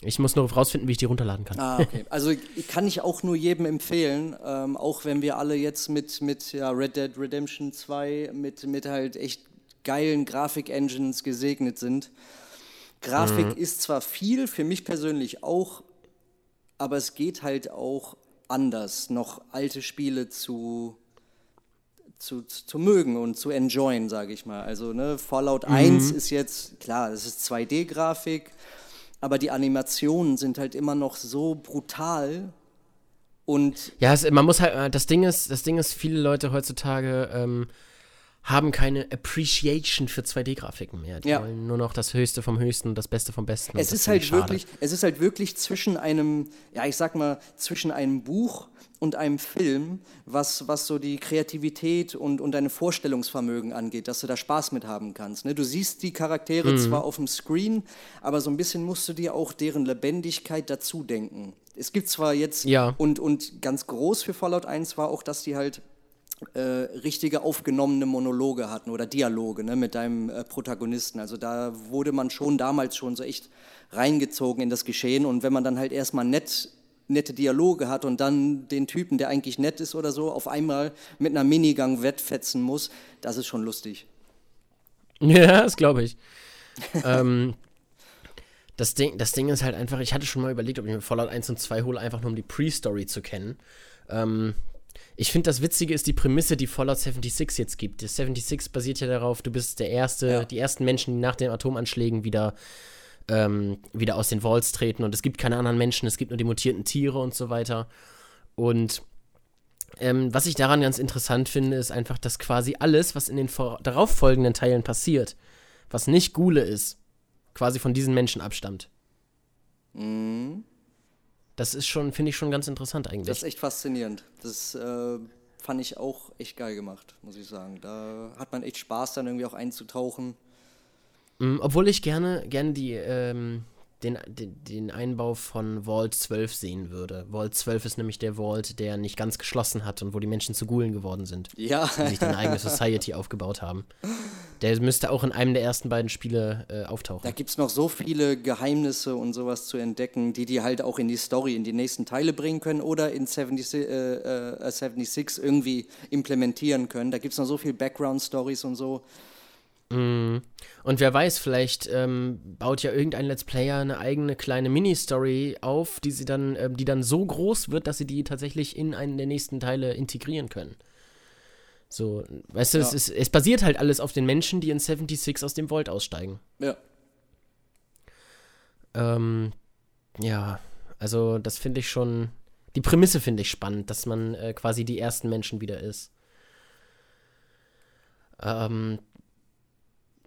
Ich muss nur rausfinden, wie ich die runterladen kann. Ah, okay. Also kann ich auch nur jedem empfehlen, ähm, auch wenn wir alle jetzt mit, mit ja, Red Dead Redemption 2, mit, mit halt echt geilen Grafik-Engines gesegnet sind. Grafik ist zwar viel, für mich persönlich auch, aber es geht halt auch anders, noch alte Spiele zu, zu, zu mögen und zu enjoyen, sage ich mal. Also ne, Fallout 1 ist jetzt, klar, es ist 2D-Grafik, aber die Animationen sind halt immer noch so brutal und Ja, es, man muss halt, äh, das Ding ist, das Ding ist, viele Leute heutzutage ähm, haben keine Appreciation für 2D-Grafiken mehr. Die Ja. wollen nur noch das Höchste vom Höchsten und das Beste vom Besten. es ist halt wirklich, es ist halt wirklich zwischen einem, ja, ich sag mal, zwischen einem Buch und einem Film, was, was so die Kreativität und, und deine Vorstellungsvermögen angeht, dass du da Spaß mit haben kannst. Ne? Du siehst die Charaktere Mhm. zwar auf dem Screen, aber so ein bisschen musst du dir auch deren Lebendigkeit dazu denken. Es gibt zwar jetzt, Ja. und, und ganz groß für Fallout 1 war auch, dass die halt äh, richtige aufgenommene Monologe hatten oder Dialoge ne, mit deinem äh, Protagonisten. Also da wurde man schon damals schon so echt reingezogen in das Geschehen und wenn man dann halt erstmal nett nette Dialoge hat und dann den Typen, der eigentlich nett ist oder so, auf einmal mit einer Minigang wettfetzen muss, das ist schon lustig. Ja, das glaube ich. ähm, das, Ding, das Ding ist halt einfach, ich hatte schon mal überlegt, ob ich mir Fallout 1 und 2 hole, einfach nur um die Pre-Story zu kennen. Ähm, ich finde, das Witzige ist die Prämisse, die Fallout 76 jetzt gibt. Das 76 basiert ja darauf, du bist der erste, Ja. die ersten Menschen, die nach den Atomanschlägen wieder, ähm, wieder aus den Vaults treten und es gibt keine anderen Menschen, es gibt nur die mutierten Tiere und so weiter. Und ähm, was ich daran ganz interessant finde, ist einfach, dass quasi alles, was in den darauffolgenden Teilen passiert, was nicht Gule ist, quasi von diesen Menschen abstammt. Das ist schon, finde ich schon ganz interessant eigentlich. Das ist echt faszinierend. Das äh, fand ich auch echt geil gemacht, muss ich sagen. Da hat man echt Spaß, dann irgendwie auch einzutauchen. Mm, Obwohl ich gerne, gerne die, ähm, den, den, den Einbau von Vault 12 sehen würde. Vault 12 ist nämlich der Vault, der nicht ganz geschlossen hat und wo die Menschen zu Gulen geworden sind. Ja, Die sich dann eine eigene Society aufgebaut haben. Der müsste auch in einem der ersten beiden Spiele äh, auftauchen. Da gibt es noch so viele Geheimnisse und sowas zu entdecken, die die halt auch in die Story, in die nächsten Teile bringen können oder in 76, äh, äh, 76 irgendwie implementieren können. Da gibt es noch so viel Background-Stories und so. Und wer weiß, vielleicht ähm, baut ja irgendein Let's Player eine eigene kleine Mini-Story auf, die sie dann, ähm, die dann so groß wird, dass sie die tatsächlich in einen der nächsten Teile integrieren können. So, weißt du, es, Ja. ist, es basiert halt alles auf den Menschen, die in 76 aus dem Vault aussteigen. Ja. Ähm, ja, also das finde ich schon, die Prämisse finde ich spannend, dass man äh, quasi die ersten Menschen wieder ist. Ähm,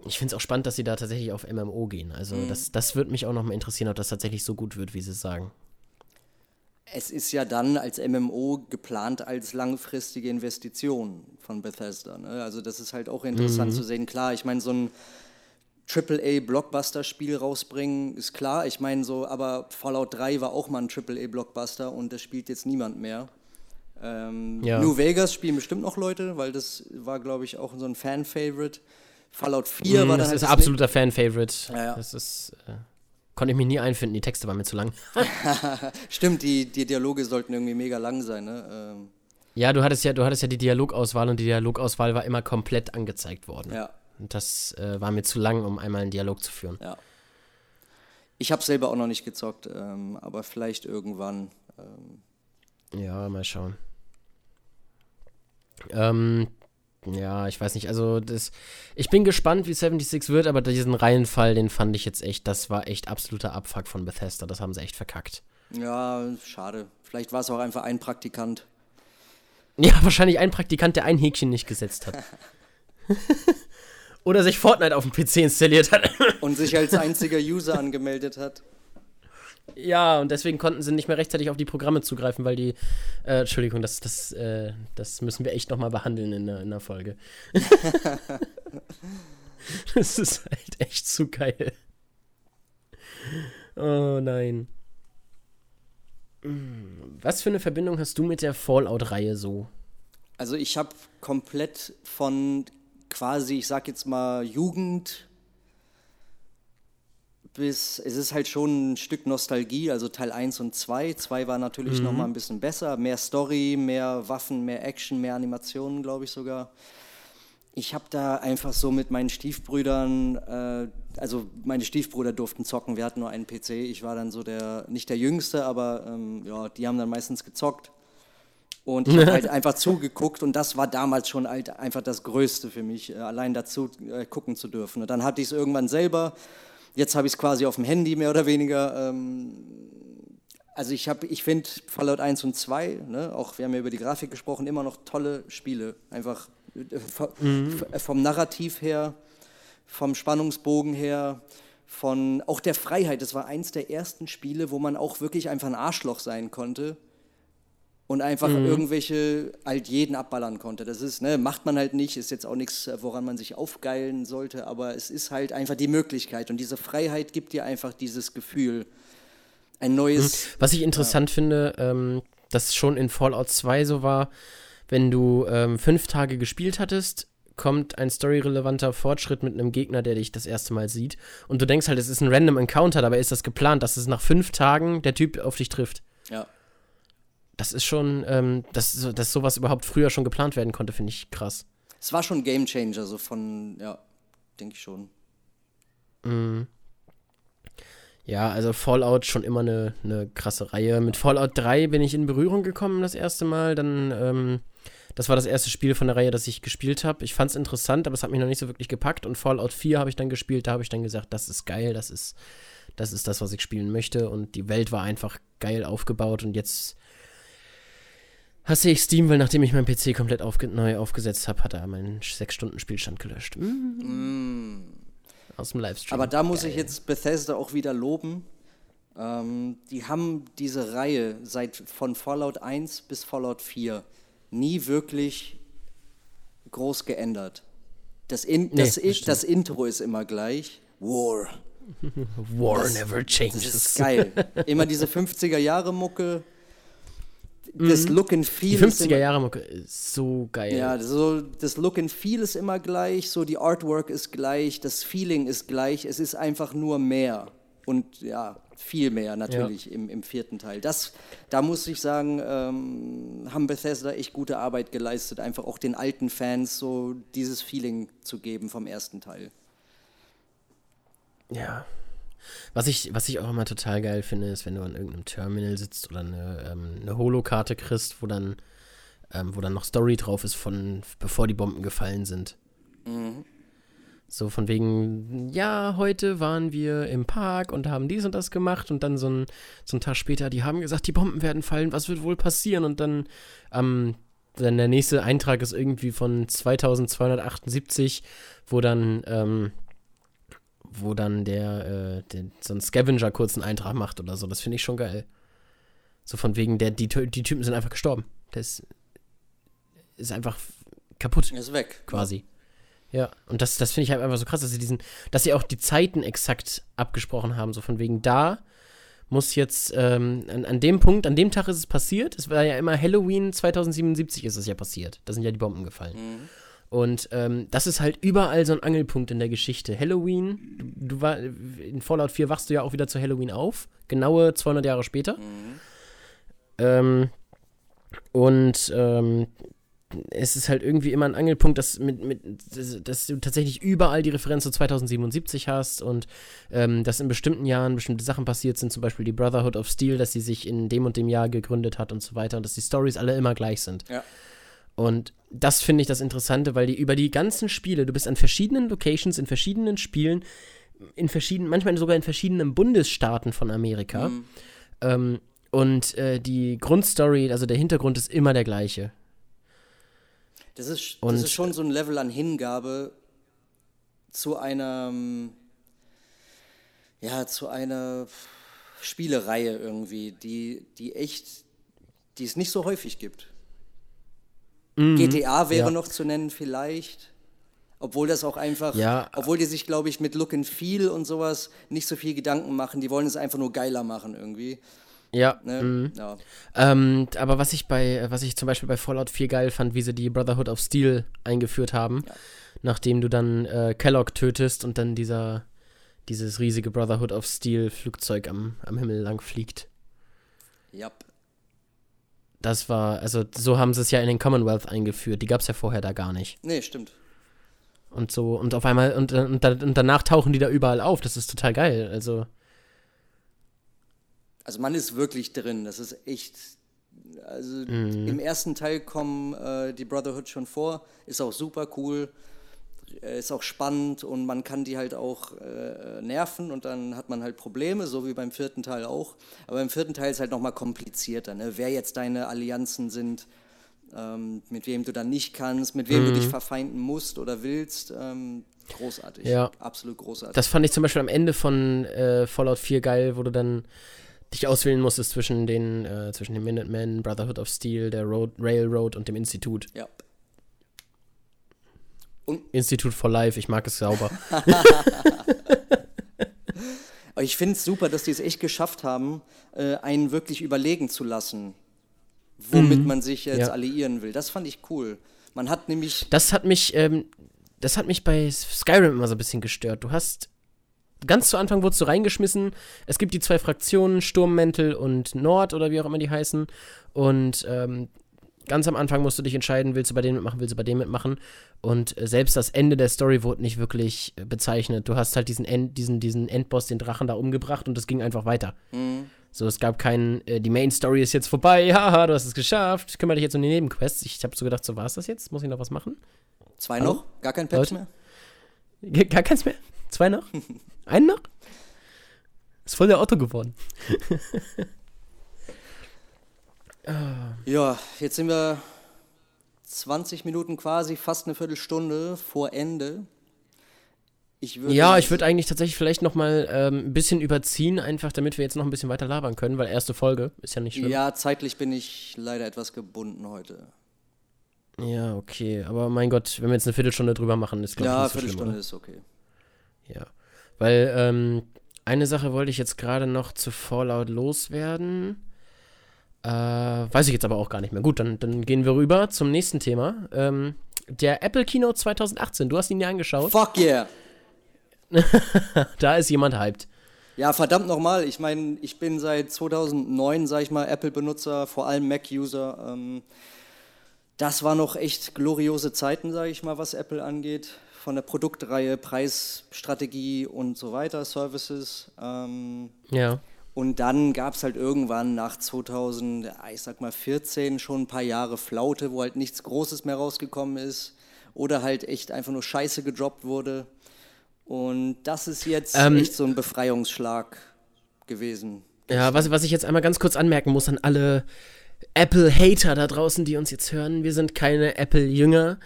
ich finde es auch spannend, dass sie da tatsächlich auf MMO gehen. Also das, das würde mich auch noch mal interessieren, ob das tatsächlich so gut wird, wie sie es sagen. Es ist ja dann als MMO geplant als langfristige Investition von Bethesda. Ne? Also das ist halt auch interessant zu sehen. Klar, ich meine, so ein AAA-Blockbuster-Spiel rausbringen, ist klar. Ich meine so, aber Fallout 3 war auch mal ein AAA-Blockbuster und das spielt jetzt niemand mehr. Ähm, Ja. New Vegas spielen bestimmt noch Leute, weil das war, glaube ich, auch so ein Fan-Favorite. Fallout 4 war dann das halt ist das absoluter Fan-Favorite. Ja, ja. Das ist, äh, konnte ich mich nie einfinden, die Texte waren mir zu lang. Stimmt, die, die Dialoge sollten irgendwie mega lang sein. Ne? Ähm, Ja, du hattest ja, du hattest ja die Dialogauswahl und die Dialogauswahl war immer komplett angezeigt worden. ja. Und das äh, war mir zu lang, um einmal einen Dialog zu führen. Ja. Ich habe selber auch noch nicht gezockt, ähm, aber vielleicht irgendwann. Ähm, Ja, mal schauen. Ähm, ja, ich weiß nicht, also das, ich bin gespannt, wie 76 wird, aber diesen Reihenfall, den fand ich jetzt echt, das war echt absoluter Abfuck von Bethesda, das haben sie echt verkackt. ja, schade. Vielleicht war es auch einfach ein Praktikant. Ja, wahrscheinlich ein Praktikant, der ein Häkchen nicht gesetzt hat. Oder sich Fortnite auf dem PC installiert hat. Und sich als einziger User angemeldet hat. Ja, und deswegen konnten sie nicht mehr rechtzeitig auf die Programme zugreifen, weil die, äh, Entschuldigung, das, das, äh, das müssen wir echt nochmal behandeln in der, in der Folge. das ist halt echt zu geil. oh nein. Was für eine Verbindung hast du mit der Fallout-Reihe so? Also ich habe komplett von quasi, ich sag jetzt mal, Jugend bis, es ist halt schon ein Stück Nostalgie, also Teil 1 und 2. 2 war natürlich mhm. nochmal ein bisschen besser, mehr Story, mehr Waffen, mehr Action, mehr Animationen, glaube ich sogar. Ich habe da einfach so mit meinen Stiefbrüdern, äh, also meine Stiefbrüder durften zocken, wir hatten nur einen PC. Ich war dann so der, nicht der Jüngste, aber ähm, ja, die haben dann meistens gezockt. Und ich habe halt einfach zugeguckt und das war damals schon halt einfach das Größte für mich, äh, allein dazu äh, gucken zu dürfen. Und dann hatte ich es irgendwann selber. Jetzt habe ich es quasi auf dem Handy mehr oder weniger. Ähm, also ich ich finde Fallout 1 und 2, ne, auch wir haben ja über die Grafik gesprochen, immer noch tolle Spiele. Einfach mhm. vom Narrativ her, vom Spannungsbogen her, von auch der Freiheit. Das war eins der ersten Spiele, wo man auch wirklich einfach ein Arschloch sein konnte und einfach mhm. irgendwelche halt jeden abballern konnte. Das ist, ne, macht man halt nicht, ist jetzt auch nichts, woran man sich aufgeilen sollte, aber es ist halt einfach die Möglichkeit und diese Freiheit gibt dir einfach dieses Gefühl, ein neues. Mhm. Was ich interessant ja. finde, ähm, dass schon in Fallout 2 so war, wenn du ähm, fünf Tage gespielt hattest, kommt ein storyrelevanter Fortschritt mit einem Gegner, der dich das erste Mal sieht. Und du denkst halt, es ist ein random Encounter, dabei ist das geplant, dass es nach fünf Tagen der Typ auf dich trifft. Ja das ist schon, ähm, dass, dass sowas überhaupt früher schon geplant werden konnte, finde ich krass. Es war schon ein Game Changer, so von, ja, denke ich schon. Mhm. Ja, also Fallout schon immer eine, eine krasse Reihe. Mit Fallout 3 bin ich in Berührung gekommen das erste Mal. Dann, ähm, das war das erste Spiel von der Reihe, das ich gespielt habe. Ich fand es interessant, aber es hat mich noch nicht so wirklich gepackt. Und Fallout 4 habe ich dann gespielt. Da habe ich dann gesagt, das ist geil, das ist, das ist das, was ich spielen möchte. Und die Welt war einfach geil aufgebaut. Und jetzt hasse ich Steam, weil nachdem ich meinen PC komplett aufge neu aufgesetzt habe, hat er meinen 6-Stunden-Spielstand gelöscht. Mm. Mm. Aus dem Livestream. Aber da muss Geil. ich jetzt Bethesda auch wieder loben. Ähm, die haben diese Reihe seit von Fallout 1 bis Fallout 4 nie wirklich groß geändert. Das, in, nee, das, das, das Intro ist immer gleich. War. War das, never changes. Das ist geil. Immer diese 50er Jahre Mucke das mhm. Look and Feel. Die 50er Jahre Mucke ist so geil. Ja, so, das Look and Feel ist immer gleich, so die Artwork ist gleich, das Feeling ist gleich, es ist einfach nur mehr. Und ja, viel mehr natürlich ja. im, im vierten Teil. Das, da muss ich sagen, ähm, haben Bethesda echt gute Arbeit geleistet, einfach auch den alten Fans so dieses Feeling zu geben vom ersten Teil. Ja, was ich, was ich auch immer total geil finde, ist, wenn du an irgendeinem Terminal sitzt oder eine, ähm, eine Holokarte kriegst, wo dann, ähm, wo dann noch Story drauf ist von bevor die Bomben gefallen sind. Mhm. So von wegen, ja, heute waren wir im Park und haben dies und das gemacht und dann so ein, so ein Tag später, die haben gesagt, die Bomben werden fallen, was wird wohl passieren? Und dann, ähm, dann der nächste Eintrag ist irgendwie von 2278, wo dann, ähm, wo dann der, äh, der, so ein Scavenger kurz einen Eintrag macht oder so. Das finde ich schon geil. So von wegen, der, die, die Typen sind einfach gestorben. Der ist, ist einfach kaputt. Ist weg. Quasi. Ja, und das, das finde ich halt einfach so krass, dass sie diesen, dass sie auch die Zeiten exakt abgesprochen haben. So von wegen, da muss jetzt, ähm, an, an dem Punkt, an dem Tag ist es passiert. Es war ja immer Halloween 2077 ist es ja passiert. Da sind ja die Bomben gefallen. Mhm. Und ähm, das ist halt überall so ein Angelpunkt in der Geschichte. Halloween, du, du war, in Fallout 4 wachst du ja auch wieder zu Halloween auf, genaue 200 Jahre später. Mhm. Ähm, und ähm, es ist halt irgendwie immer ein Angelpunkt, dass, mit, mit, dass, du tatsächlich überall die Referenz zu 2077 hast und ähm, dass in bestimmten Jahren bestimmte Sachen passiert sind, zum Beispiel die Brotherhood of Steel, dass sie sich in dem und dem Jahr gegründet hat und so weiter und dass die Stories alle immer gleich sind. Ja. Und das finde ich das Interessante, weil die über die ganzen Spiele, du bist an verschiedenen Locations, in verschiedenen Spielen, in verschiedenen, manchmal sogar in verschiedenen Bundesstaaten von Amerika. Mhm. Ähm, und äh, die Grundstory, also der Hintergrund ist immer der gleiche. Das ist, das ist schon so ein Level an Hingabe zu einer, ja, zu einer Spielereihe irgendwie, die, die echt, die es nicht so häufig gibt. Mhm. GTA wäre ja. noch zu nennen vielleicht. Obwohl das auch einfach, Ja. obwohl die sich, glaube ich, mit Look and Feel und sowas nicht so viel Gedanken machen. Die wollen es einfach nur geiler machen irgendwie. Ja. Ne? mhm. Ja. Ähm, aber was ich bei, was ich zum Beispiel bei Fallout 4 geil fand, wie sie die Brotherhood of Steel eingeführt haben, nachdem du dann äh, Kellogg tötest und dann dieser, dieses riesige Brotherhood of Steel Flugzeug am, am Himmel lang fliegt. Yep. Das war, also so haben sie es ja in den Commonwealth eingeführt. Die gab es ja vorher da gar nicht. Nee, stimmt. Und so, und auf einmal, und, und, dann- und danach tauchen die da überall auf. Das ist total geil. Also, Also man ist wirklich drin. Das ist echt. Also Mhm. im ersten Teil kommen äh, die Brotherhood schon vor. Ist auch super cool. Äh, Ist auch spannend und man kann die halt auch äh, nerven und dann hat man halt Probleme, so wie beim vierten Teil auch. Aber beim vierten Teil ist halt nochmal komplizierter, ne? wer jetzt deine Allianzen sind, ähm, mit wem du dann nicht kannst, mit wem du dich verfeinden musst oder willst. Ähm, großartig. Mhm. Ja. Absolut großartig. das fand ich zum Beispiel am Ende von äh, Fallout 4 geil, wo du dann dich auswählen musstest zwischen den, äh, zwischen den Minutemen, Brotherhood of Steel, der Road, Railroad und dem Institut. ja. Institute for Life, ich mag es sauber. Ich finde es super, dass die es echt geschafft haben, äh, einen wirklich überlegen zu lassen, womit man sich jetzt Mhm. Ja. alliieren will. Das fand ich cool. Man hat nämlich, Das hat mich, ähm, das hat mich bei Skyrim immer so ein bisschen gestört. Du hast ganz zu Anfang wurdest du reingeschmissen. Es gibt die zwei Fraktionen, Sturmmäntel und Nord oder wie auch immer die heißen. Und ähm, ganz am Anfang musst du dich entscheiden, willst du bei dem mitmachen, willst du bei dem mitmachen. Und äh, selbst das Ende der Story wurde nicht wirklich äh, bezeichnet. Du hast halt diesen, End, diesen, diesen Endboss, den Drachen da umgebracht und es ging einfach weiter. So, es gab keinen, äh, die Main Story ist jetzt vorbei, haha, du hast es geschafft, kümmere dich jetzt um die Nebenquests. Ich habe so gedacht, so war es das jetzt? Muss ich noch was machen? zwei Hallo? noch, gar kein Patch Leute? mehr. Gar keins mehr? Zwei noch? Einen noch? Ist voll der Otto geworden. Ja, jetzt sind wir 20 Minuten quasi, fast eine Viertelstunde vor Ende. Ich würde Ja, ich würde eigentlich tatsächlich vielleicht noch mal ähm, ein bisschen überziehen, einfach damit wir jetzt noch ein bisschen weiter labern können, weil erste Folge ist ja nicht schlimm. Ja, zeitlich bin ich leider etwas gebunden heute. Ja, okay. Aber mein Gott, wenn wir jetzt eine Viertelstunde drüber machen, ist glaube Ja, ich nicht so schlimm, Viertelstunde oder? ist okay. Ja. Weil, ähm, eine Sache wollte ich jetzt gerade noch zu Fallout loswerden. Äh, weiß ich jetzt aber auch gar nicht mehr. Gut, dann, dann gehen wir rüber zum nächsten Thema. Ähm, der Apple Keynote 2018, du hast ihn dir angeschaut. Fuck yeah! Da ist jemand hyped. Ja, verdammt nochmal. Ich meine, ich bin seit 2009, sag ich mal, Apple-Benutzer, vor allem Mac-User. Ähm, das war noch echt gloriose Zeiten, sage ich mal, was Apple angeht. Von der Produktreihe, Preisstrategie und so weiter, Services. Ähm, Ja. Und dann gab es halt irgendwann nach 2000, ja, ich sag mal 14, schon ein paar Jahre Flaute, wo halt nichts Großes mehr rausgekommen ist. Oder halt echt einfach nur Scheiße gedroppt wurde. Und das ist jetzt Ähm, echt so ein Befreiungsschlag gewesen. Ja, was, was ich jetzt einmal ganz kurz anmerken muss an alle Apple-Hater da draußen, die uns jetzt hören, wir sind keine Apple-Jünger.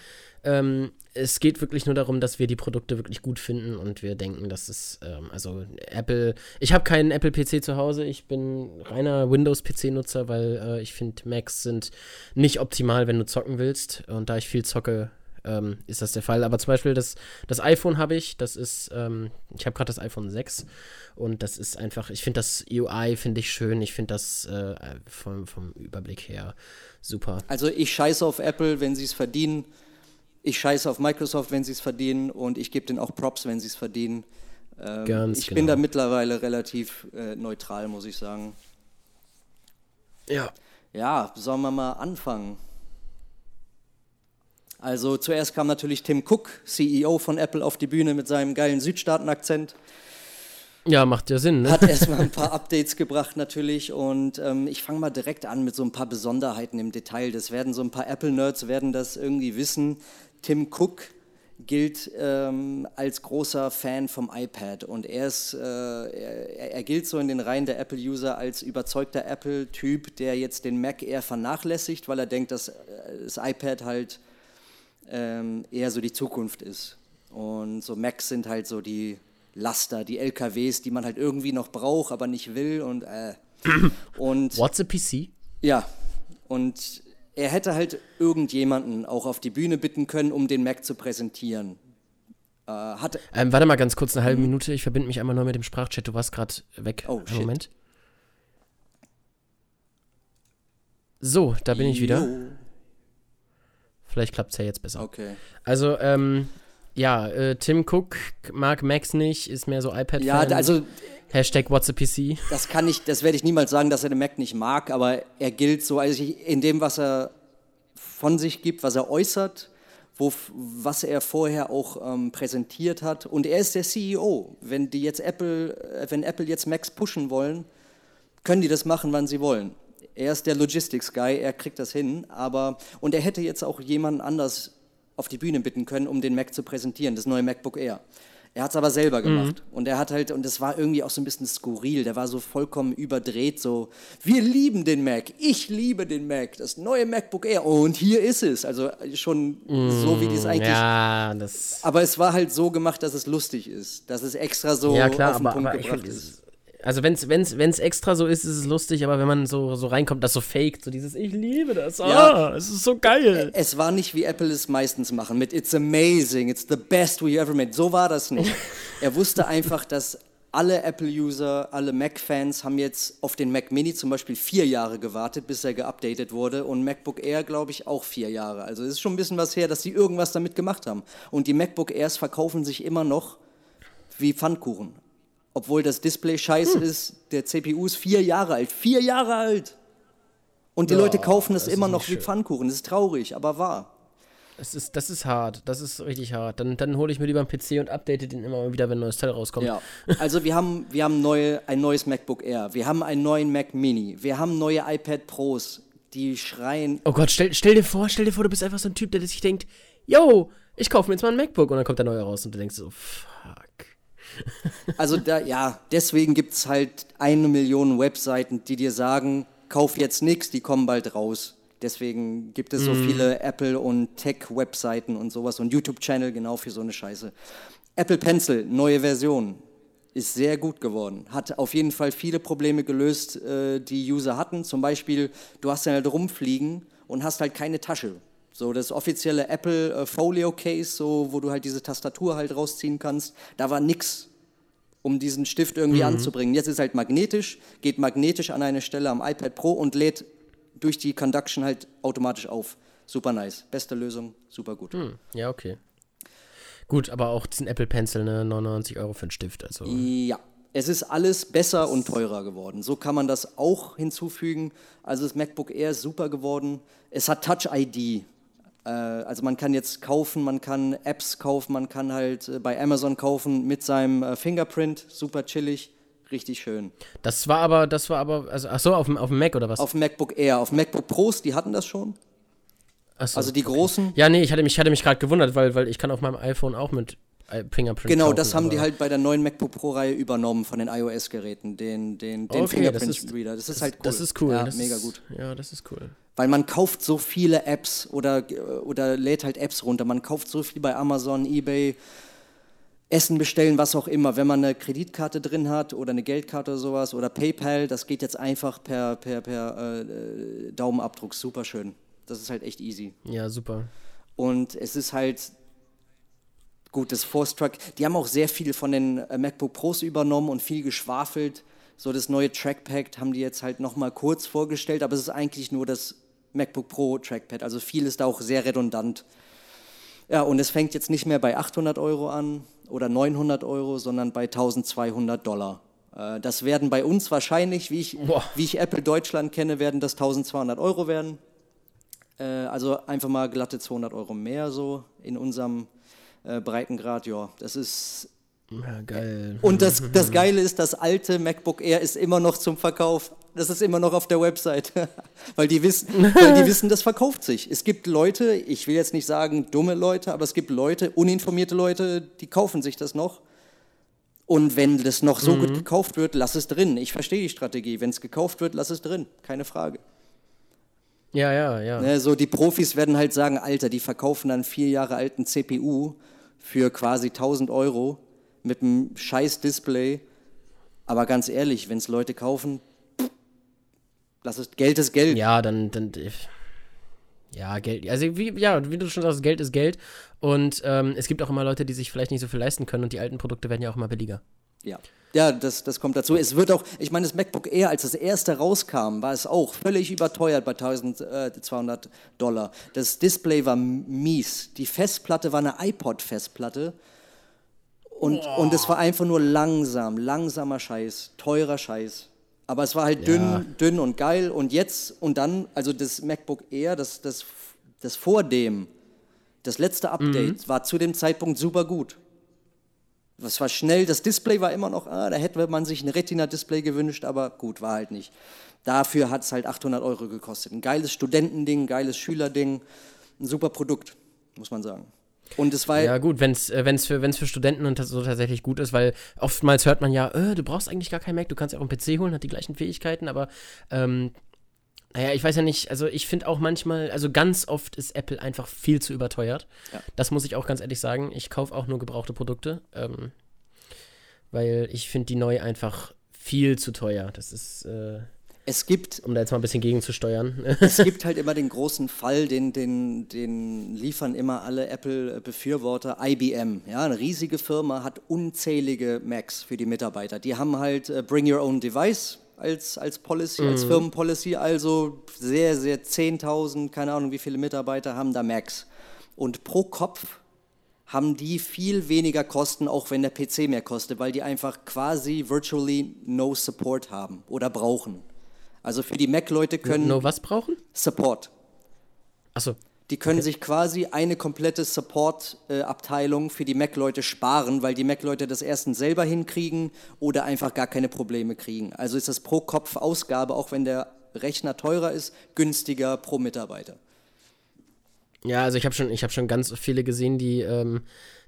Ähm, es geht wirklich nur darum, dass wir die Produkte wirklich gut finden und wir denken, dass es, ähm, also Apple, ich habe keinen Apple-PC zu Hause, ich bin reiner Windows-PC-Nutzer, weil äh, ich finde, Macs sind nicht optimal, wenn du zocken willst. Und da ich viel zocke, ähm, ist das der Fall. Aber zum Beispiel das, das iPhone habe ich, das ist, ähm, ich habe gerade das iPhone 6 und das ist einfach, ich finde das UI, finde ich schön, ich finde das äh, vom, vom Überblick her super. Also ich scheiße auf Apple, wenn sie es verdienen. Ich scheiße auf Microsoft, wenn sie es verdienen. Und ich gebe denen auch Props, wenn sie es verdienen. Ähm, ich genau. bin da mittlerweile relativ äh, neutral, muss ich sagen. Ja. Ja, sollen wir mal anfangen? Also zuerst kam natürlich Tim Cook, CEO von Apple, auf die Bühne mit seinem geilen Südstaaten-Akzent. Ja, macht ja Sinn, ne? Hat erstmal ein paar Updates gebracht natürlich und ähm, ich fange mal direkt an mit so ein paar Besonderheiten im Detail. Das werden so ein paar Apple-Nerds werden das irgendwie wissen. Tim Cook gilt ähm, als großer Fan vom iPad und er ist, äh, er, er gilt so in den Reihen der Apple-User als überzeugter Apple-Typ, der jetzt den Mac eher vernachlässigt, weil er denkt, dass äh, das iPad halt ähm, eher so die Zukunft ist. Und so Macs sind halt so die Laster, die LKWs, die man halt irgendwie noch braucht, aber nicht will und äh. und What's a PC? ja, und er hätte halt irgendjemanden auch auf die Bühne bitten können, um den Mac zu präsentieren. Äh, hat, Ähm, warte mal ganz kurz, eine halbe Minute. Ich verbinde mich einmal neu mit dem Sprachchat. Du warst gerade weg. Oh, shit. Moment. So, da bin ich wieder. Jo. Vielleicht klappt es ja jetzt besser. Okay. Also, ähm, ja, äh, Tim Cook mag Max nicht, ist mehr so iPad-Fan. Ja, also Hashtag What's a PC. das kann ich, das werde ich niemals sagen, dass er den Mac nicht mag, aber er gilt so, also in dem, was er von sich gibt, was er äußert, wo, was er vorher auch ähm, präsentiert hat. Und er ist der CEO. Wenn die jetzt Apple, äh, wenn Apple jetzt Macs pushen wollen, können die das machen, wann sie wollen. Er ist der Logistics Guy, er kriegt das hin, aber und er hätte jetzt auch jemanden anders auf die Bühne bitten können, um den Mac zu präsentieren, das neue MacBook Air. Er hat es aber selber gemacht und er hat halt und das war irgendwie auch so ein bisschen skurril. Der war so vollkommen überdreht, so wir lieben den Mac, ich liebe den Mac, das neue MacBook Air und hier ist es. Also schon so wie die es eigentlich. Ja, das. Aber es war halt so gemacht, dass es lustig ist, dass es extra so Ja, klar, auf den aber, Punkt aber ich gebracht find, ist. Also wenn's, wenn's, wenn's extra so ist, ist es lustig, aber wenn man so, so reinkommt, das so faked, so dieses Ich liebe das, ah, Ja. es ist so geil. Es war nicht wie Apple es meistens machen mit It's amazing, it's the best we ever made. So war das nicht. er wusste einfach, dass alle Apple-User, alle Mac-Fans haben jetzt auf den Mac Mini zum Beispiel vier Jahre gewartet, bis er geupdatet wurde und MacBook Air, glaube ich, auch vier Jahre. Also es ist schon ein bisschen was her, dass sie irgendwas damit gemacht haben. Und die MacBook Airs verkaufen sich immer noch wie Pfannkuchen. Obwohl das Display scheiße ist, der CPU ist vier Jahre alt. Vier Jahre alt! Und die Leute kaufen es das immer noch wie. Pfannkuchen. Das ist traurig, aber wahr. Das ist, das ist hart, das ist richtig hart. Dann, dann hole ich mir lieber einen PC und update den immer mal wieder, wenn ein neues Teil rauskommt. Ja, also wir haben, wir haben neue, ein neues MacBook Air, wir haben einen neuen Mac Mini, wir haben neue iPad Pros, die schreien. Oh Gott, stell, stell dir vor, stell dir vor, du bist einfach so ein Typ, der sich denkt, yo, ich kaufe mir jetzt mal ein MacBook und dann kommt der neue raus und du denkst so, fuck. Also da, ja, deswegen gibt es halt eine Million Webseiten, die dir sagen, kauf jetzt nichts, die kommen bald raus. Deswegen gibt es so viele Apple- und Tech-Webseiten und sowas und YouTube-Channel genau für so eine Scheiße. Apple Pencil, neue Version, ist sehr gut geworden. Hat auf jeden Fall viele Probleme gelöst, äh, die User hatten. Zum Beispiel, du hast dann halt rumfliegen und hast halt keine Tasche. So das offizielle Apple äh, Folio Case, so, wo du halt diese Tastatur halt rausziehen kannst, da war nix um diesen Stift irgendwie anzubringen. Jetzt ist halt magnetisch, geht magnetisch an eine Stelle am iPad Pro und lädt durch die Conduction halt automatisch auf. Super nice. Beste Lösung, super gut. Hm, ja, okay. Gut, aber auch diesen Apple Pencil, ne, 99 Euro für einen Stift, also. Ja, es ist alles besser und teurer geworden. So kann man das auch hinzufügen. Also das MacBook Air ist super geworden. Es hat Touch ID. Äh, also man kann jetzt kaufen, man kann Apps kaufen, man kann halt äh, bei Amazon kaufen mit seinem äh, Fingerprint. Super chillig, richtig schön. Das war aber, das war aber, also, ach so, auf dem, auf dem Mac oder was? Auf dem MacBook Air, auf dem MacBook Pros, die hatten das schon. So. Also die großen. Ja, nee, ich hatte mich, ich hatte mich gerade gewundert, weil, weil ich kann auf meinem iPhone auch mit Fingerprint Genau, das haben die halt bei der neuen MacBook Pro-Reihe übernommen von den iOS-Geräten, den, den, den Okay, das ist- Fingerprint-Reader. Das ist halt cool. Das ist cool. Ja, das mega ist, gut. Ja, das ist cool. Weil man kauft so viele Apps oder, oder lädt halt Apps runter. Man kauft so viel bei Amazon, Ebay, Essen bestellen, was auch immer. Wenn man eine Kreditkarte drin hat oder eine Geldkarte oder sowas oder PayPal, das geht jetzt einfach per, per, per äh, Daumenabdruck. Super schön. Das ist halt echt easy. Ja, super. Und es ist halt gut, das Force Truck. Die haben auch sehr viel von den äh, MacBook Pros übernommen und viel geschwafelt. So das neue Trackpad haben die jetzt halt nochmal kurz vorgestellt, aber es ist eigentlich nur das MacBook Pro Trackpad. Also viel ist da auch sehr redundant. Ja, und es fängt jetzt nicht mehr bei 800 Euro an oder 900 Euro, sondern bei 1200 Dollar. Äh, Das werden bei uns wahrscheinlich, wie ich, Boah. wie ich Apple Deutschland kenne, werden das 1200 Euro werden. Äh, Also einfach mal glatte 200 Euro mehr so in unserem äh, Breitengrad. Ja, das ist. Ja, geil. Und das, das Geile ist, das alte MacBook Air ist immer noch zum Verkauf. Das ist immer noch auf der Website. weil, die wissen, weil die wissen, das verkauft sich. Es gibt Leute, ich will jetzt nicht sagen dumme Leute, aber es gibt Leute, uninformierte Leute, die kaufen sich das noch. Und wenn das noch so gut gekauft wird, lass es drin. Ich verstehe die Strategie. Wenn es gekauft wird, lass es drin. Keine Frage. Ja, ja, ja. Ne, so die Profis werden halt sagen, Alter, die verkaufen dann vier Jahre alten CPU für quasi 1000 Euro mit einem scheiß Display. Aber ganz ehrlich, wenn es Leute kaufen, lass es, Geld ist Geld. Ja, dann, dann. Ja, Geld. Also wie, ja, wie du schon sagst, Geld ist Geld. Und ähm, es gibt auch immer Leute, die sich vielleicht nicht so viel leisten können und die alten Produkte werden ja auch immer billiger. Ja. Ja, das, das kommt dazu. Es wird auch, ich meine, das MacBook Air, als das erste rauskam, war es auch völlig überteuert bei 1200 Dollar. Das Display war mies. Die Festplatte war eine iPod-Festplatte. Und, und es war einfach nur langsam, langsamer Scheiß, teurer Scheiß. Aber es war halt dünn, Ja. dünn und geil. Und jetzt und dann, also das MacBook Air, das, das, das vor dem, das letzte Update, war zu dem Zeitpunkt super gut. Das war schnell, das Display war immer noch, ah, da hätte man sich ein Retina-Display gewünscht, aber gut, war halt nicht. Dafür hat es halt 800 Euro gekostet. Ein geiles Studentending, geiles Schülerding, ein super Produkt, muss man sagen. Und es war, Ja, gut, wenn es äh, wenn's für, wenn's für Studenten und so tatsächlich gut ist, weil oftmals hört man ja, äh, du brauchst eigentlich gar kein Mac, du kannst ja auch einen PC holen, hat die gleichen Fähigkeiten, aber ähm, naja, ich weiß ja nicht, also ich finde auch manchmal, also ganz oft ist Apple einfach viel zu überteuert. Ja. Das muss ich auch ganz ehrlich sagen. Ich kaufe auch nur gebrauchte Produkte, ähm, weil ich finde die neu einfach viel zu teuer. Das ist, äh, es gibt um da jetzt mal ein bisschen gegenzusteuern. es gibt halt immer den großen Fall, den, den, den liefern immer alle Apple-Befürworter, IBM. Ja, eine riesige Firma hat unzählige Macs für die Mitarbeiter. Die haben halt äh, Bring Your Own Device als, als Policy, als Firmenpolicy, also sehr, sehr 10.000, keine Ahnung wie viele Mitarbeiter haben da Macs. Und pro Kopf haben die viel weniger Kosten, auch wenn der PC mehr kostet, weil die einfach quasi virtually no Support haben oder brauchen. Also für die Mac-Leute können no was brauchen? Support. Achso. Die können sich quasi eine komplette Support-Abteilung für die Mac-Leute sparen, weil die Mac-Leute das erstens selber hinkriegen oder einfach gar keine Probleme kriegen. Also ist das pro Kopf Ausgabe, auch wenn der Rechner teurer ist, günstiger pro Mitarbeiter. Ja, also ich habe schon, ich habe schon ganz viele gesehen, die, ähm,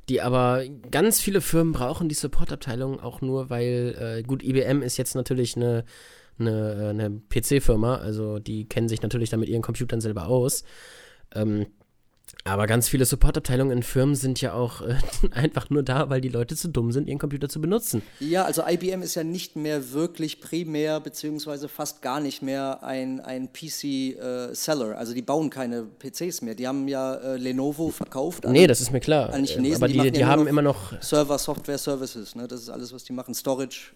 die aber ganz viele Firmen brauchen die Supportabteilung auch nur, weil äh, gut, IBM ist jetzt natürlich eine, eine, eine PC-Firma, also die kennen sich natürlich dann mit ihren Computern selber aus. Ähm, aber ganz viele Supportabteilungen in Firmen sind ja auch äh, einfach nur da, weil die Leute zu dumm sind, ihren Computer zu benutzen. Ja, also IBM ist ja nicht mehr wirklich primär, beziehungsweise fast gar nicht mehr ein, ein PC-Seller. also die bauen keine PCs mehr. Die haben ja äh, Lenovo verkauft. an- Nee, das ist mir klar. an die Chinesen, aber die die, die, nur haben immer noch Server, Software, Services. Ne? Das ist alles, was die machen. Storage,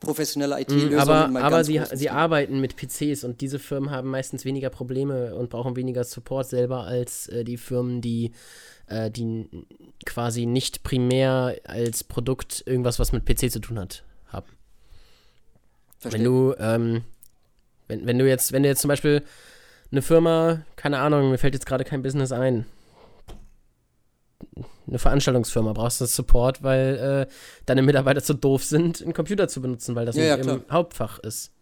professionelle IT-Lösungen. Mhm, aber aber sie, sie arbeiten mit PCs und diese Firmen haben meistens weniger Probleme und brauchen weniger Support selber als äh, die Firmen, die, äh, die quasi nicht primär als Produkt irgendwas, was mit PC zu tun hat, haben. Verstehe. Wenn du, ähm, wenn, wenn du jetzt, wenn du jetzt zum Beispiel eine Firma, keine Ahnung, mir fällt jetzt gerade kein Business ein, eine Veranstaltungsfirma brauchst du Support, weil äh, deine Mitarbeiter zu doof sind, einen Computer zu benutzen, weil das Ja, ja, nicht im Hauptfach ist.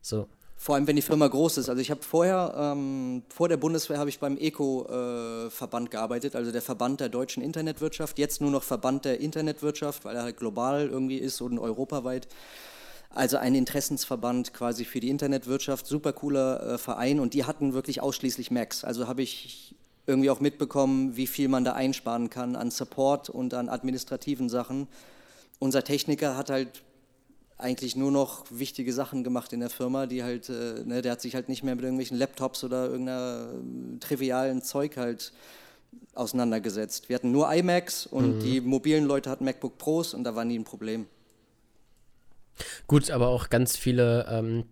So. Vor allem, wenn die Firma groß ist. Also ich habe vorher, ähm, vor der Bundeswehr habe ich beim ECO-Verband gearbeitet, also der Verband der deutschen Internetwirtschaft. Jetzt nur noch Verband der Internetwirtschaft, weil er halt global irgendwie ist und europaweit. Also ein Interessensverband quasi für die Internetwirtschaft, super cooler äh, Verein und die hatten wirklich ausschließlich Macs. Also habe ich irgendwie auch mitbekommen, wie viel man da einsparen kann an Support und an administrativen Sachen. Unser Techniker hat halt eigentlich nur noch wichtige Sachen gemacht in der Firma, die halt, äh, ne, der hat sich halt nicht mehr mit irgendwelchen Laptops oder irgendeiner äh, trivialen Zeug halt auseinandergesetzt. Wir hatten nur iMacs und die mobilen Leute hatten MacBook Pros und da war nie ein Problem. Gut, aber auch ganz viele, ähm,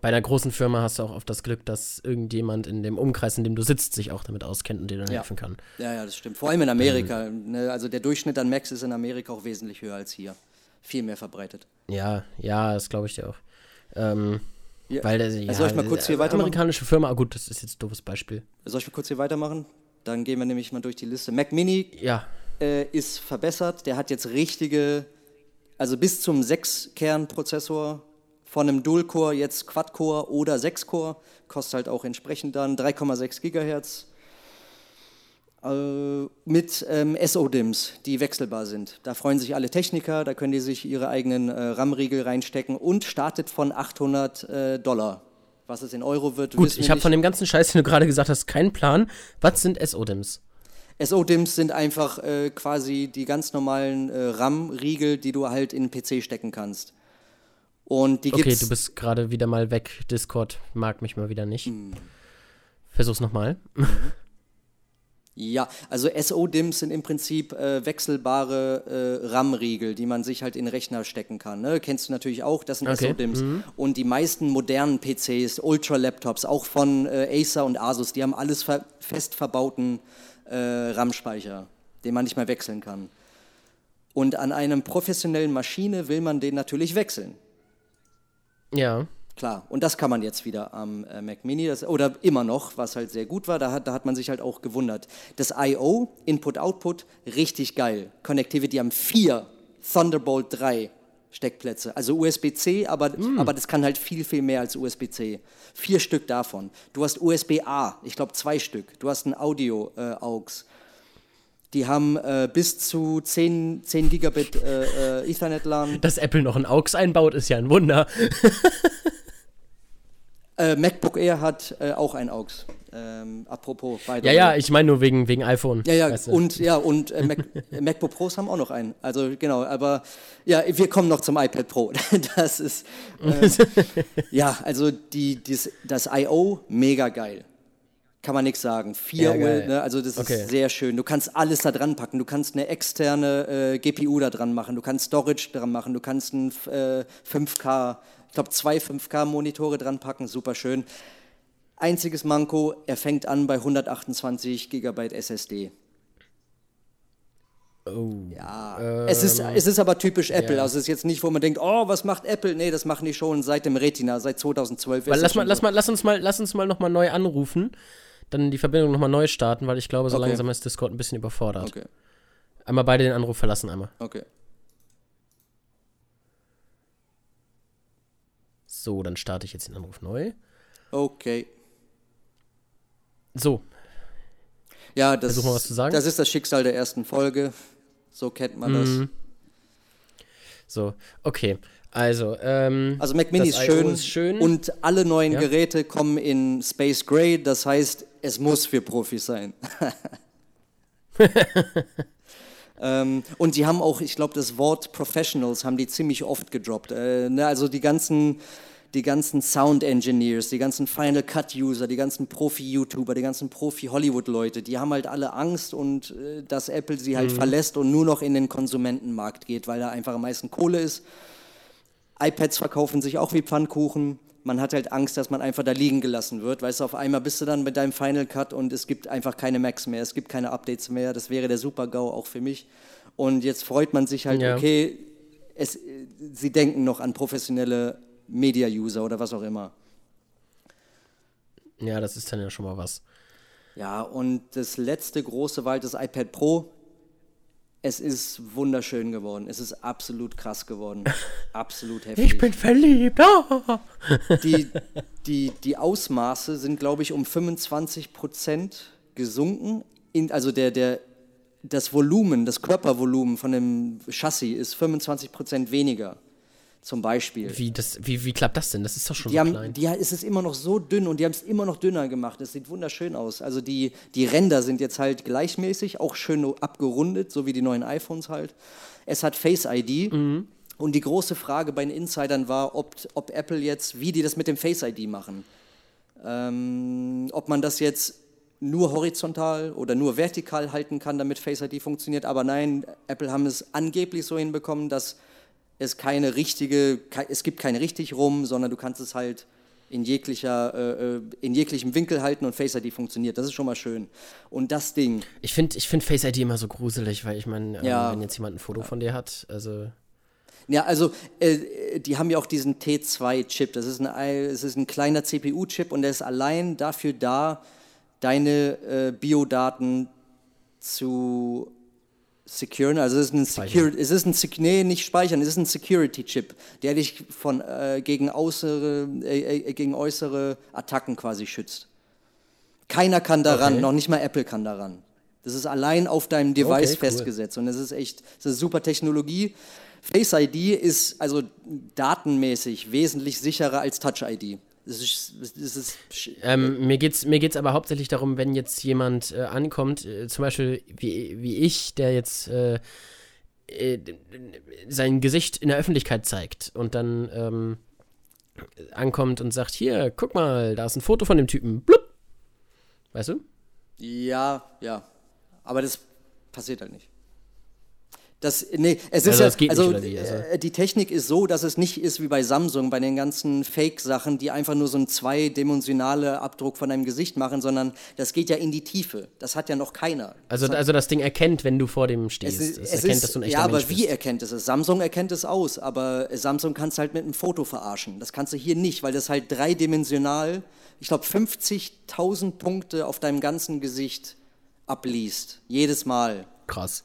bei einer großen Firma hast du auch oft das Glück, dass irgendjemand in dem Umkreis, in dem du sitzt, sich auch damit auskennt und dir dann Ja. helfen kann. Ja, ja, das stimmt. Vor allem in Amerika. Ne, also der Durchschnitt an Macs ist in Amerika auch wesentlich höher als hier. Viel mehr verbreitet. Ja, ja, das glaube ich dir auch. Ähm, Ja. Weil der, ja, soll ich mal kurz hier äh, weitermachen? Amerikanische Firma, ah, gut, das ist jetzt ein doofes Beispiel. Soll ich mal kurz hier weitermachen? Dann gehen wir nämlich mal durch die Liste. Mac Mini Ja, äh, ist verbessert. Der hat jetzt richtige, also bis zum 6-Kern-Prozessor von einem Dual-Core, jetzt Quad-Core oder 6-Core. Kostet halt auch entsprechend dann 3,6 Gigahertz. Äh, mit ähm, SO-DIMMs, die wechselbar sind. Da freuen sich alle Techniker, da können die sich ihre eigenen äh, RAM-Riegel reinstecken und startet von 800 äh, Dollar. Was es in Euro wird, gut, ich habe von dem ganzen Scheiß, den du gerade gesagt hast, keinen Plan. Was sind SO-DIMMs? SO-DIMMs sind einfach äh, quasi die ganz normalen äh, RAM-Riegel, die du halt in den PC stecken kannst. Und die Okay, gibt's. du bist gerade wieder mal weg. Discord mag mich mal wieder nicht. Hm. Versuch's nochmal. Ja, also SO-DIMMs sind im Prinzip äh, wechselbare äh, RAM-Riegel, die man sich halt in den Rechner stecken kann. Ne? Kennst du natürlich auch, das sind Okay. SO-DIMMs. Und die meisten modernen PCs, Ultra-Laptops, auch von äh, Acer und Asus, die haben alles ver fest verbauten äh, RAM-Speicher, den man nicht mehr wechseln kann. Und an einem professionellen Maschine will man den natürlich wechseln. Ja. Klar, und das kann man jetzt wieder am äh, Mac Mini, das, oder immer noch, was halt sehr gut war, da hat, da hat man sich halt auch gewundert. Das I.O., Input-Output, richtig geil. Connectivity haben vier Thunderbolt 3 Steckplätze, also USB-C, aber, aber das kann halt viel, viel mehr als USB-C. Vier Stück davon. Du hast USB-A, ich glaube zwei Stück. Du hast ein Audio-AUX. Die haben äh, bis zu 10, 10 Gigabit äh, äh, Ethernet-LAN. Dass Apple noch ein AUX einbaut, ist ja ein Wunder. Äh, MacBook Air hat äh, auch ein AUX. Ähm, apropos, the Ja, ja, ich meine nur wegen, wegen iPhone. Ja, ja, weißt du. und, ja, und äh, Mac, MacBook Pros haben auch noch einen. Also genau, aber ja, wir kommen noch zum iPad Pro. Das ist, ja, also die, dies, das I.O. mega geil. Kann man nichts sagen. Vier Ja. Uhr, ne? also das Okay. ist sehr schön. Du kannst alles da dran packen. Du kannst eine externe äh, GPU da dran machen. Du kannst Storage dran machen. Du kannst ein äh, 5K, ich glaube zwei 5K-Monitore dran packen. Super schön. Einziges Manko, er fängt an bei 128 GB SSD. Oh. Ja, es, ist, es ist aber typisch Apple. ja. Also es ist jetzt nicht, wo man denkt, oh, was macht Apple? Nee, das machen die schon seit dem Retina, seit 2012. Weil ist lass mal, lass mal, lass uns mal, lass uns mal nochmal neu anrufen. Dann die Verbindung nochmal neu starten, weil ich glaube, so Okay. langsam ist Discord ein bisschen überfordert. Okay, Einmal beide den Anruf verlassen, einmal. okay. So, dann starte ich jetzt den Anruf neu. Okay. So, Ja, das, Versuch mal was zu sagen. das ist das Schicksal der ersten Folge. So kennt man das. Mhm. so, okay. Also, ähm, Also Mac Mini ist schön, ist schön. und alle neuen Ja. Geräte kommen in Space Gray. Das heißt, es muss für Profis sein. ähm, und die haben auch, ich glaube, das Wort Professionals haben die ziemlich oft gedroppt. Äh, ne, also die ganzen, die ganzen Sound Engineers, die ganzen Final Cut User, die ganzen Profi-YouTuber, die ganzen Profi-Hollywood-Leute, die haben halt alle Angst und äh, dass Apple sie Mhm. halt verlässt und nur noch in den Konsumentenmarkt geht, weil da einfach am meisten Kohle ist. iPads verkaufen sich auch wie Pfannkuchen. Man hat halt Angst, dass man einfach da liegen gelassen wird. Weißt du, auf einmal bist du dann mit deinem Final Cut und es gibt einfach keine Macs mehr, es gibt keine Updates mehr. Das wäre der Super-GAU auch für mich. Und jetzt freut man sich halt, Ja. okay, es, sie denken noch an professionelle Media-User oder was auch immer. ja, das ist dann ja schon mal was. Ja, und das letzte große war halt das iPad Pro. Es ist wunderschön geworden. Es ist absolut krass geworden. Absolut heftig. Ich bin verliebt. Ah. die, die, die Ausmaße sind, glaube ich, um 25 Prozent gesunken. In, also der, der, das Volumen, das Körpervolumen von dem Chassis ist 25 Prozent weniger, zum Beispiel. Wie, das, wie, wie klappt das denn? Das ist doch schon Die so haben, klein. die, es ist immer noch so dünn und die haben es immer noch dünner gemacht. Es sieht wunderschön aus. Also die, die Ränder sind jetzt halt gleichmäßig, auch schön abgerundet, so wie die neuen iPhones halt. Es hat Face ID. Mhm. Und die große Frage bei den Insidern war, ob, ob Apple jetzt, wie die das mit dem Face ID machen. Ähm, ob man das jetzt nur horizontal oder nur vertikal halten kann, damit Face ID funktioniert. Aber nein, Apple haben es angeblich so hinbekommen, dass es keine richtige, es gibt kein richtig rum, sondern du kannst es halt in jeglicher, äh, äh, in jeglichem Winkel halten und Face ID funktioniert. Das ist schon mal schön. Und das Ding, Ich finde ich find Face ID immer so gruselig, weil ich meine, Ja. ähm, wenn jetzt jemand ein Foto von dir hat, also. Ja, also äh, die haben ja auch diesen T2-Chip. Das ist ein, ei- es ist ein kleiner CPU-Chip und der ist allein dafür da, deine äh, Biodaten zu securen. Also es ist ein Security, es ist ein nee, nicht speichern, es ist ein Security-Chip, der dich von äh, gegen äußere äh, äh, gegen äußere Attacken quasi schützt. Keiner kann daran, Okay. noch nicht mal Apple kann daran. Das ist allein auf deinem Device Okay, cool. festgesetzt und das ist echt, das ist super Technologie. Face ID ist also datenmäßig wesentlich sicherer als Touch ID. Das ist, das ist Ähm, mir geht's mir geht's aber hauptsächlich darum, wenn jetzt jemand äh, ankommt, äh, zum Beispiel wie, wie ich, der jetzt äh, äh, sein Gesicht in der Öffentlichkeit zeigt und dann ähm, ankommt und sagt, hier, guck mal, da ist ein Foto von dem Typen. Blub. Weißt du? Ja, ja. Aber das passiert halt nicht. Das, nee, es Also ist ja, das geht nicht, also, wie? Also- äh, die Technik ist so, dass es nicht ist wie bei Samsung, bei den ganzen Fake-Sachen, die einfach nur so einen zweidimensionale Abdruck von deinem Gesicht machen, sondern das geht ja in die Tiefe. Das hat ja noch keiner. Also, also das Ding erkennt, wenn du vor dem stehst. Es, ist, es es erkennt, ist, dass du ein echter ja, aber Mensch wie bist. erkennt es es? Samsung erkennt es aus, aber Samsung kannst du halt mit einem Foto verarschen. Das kannst du hier nicht, weil das halt dreidimensional, ich glaube 50.000 Punkte auf deinem ganzen Gesicht abliest. Jedes Mal. Krass.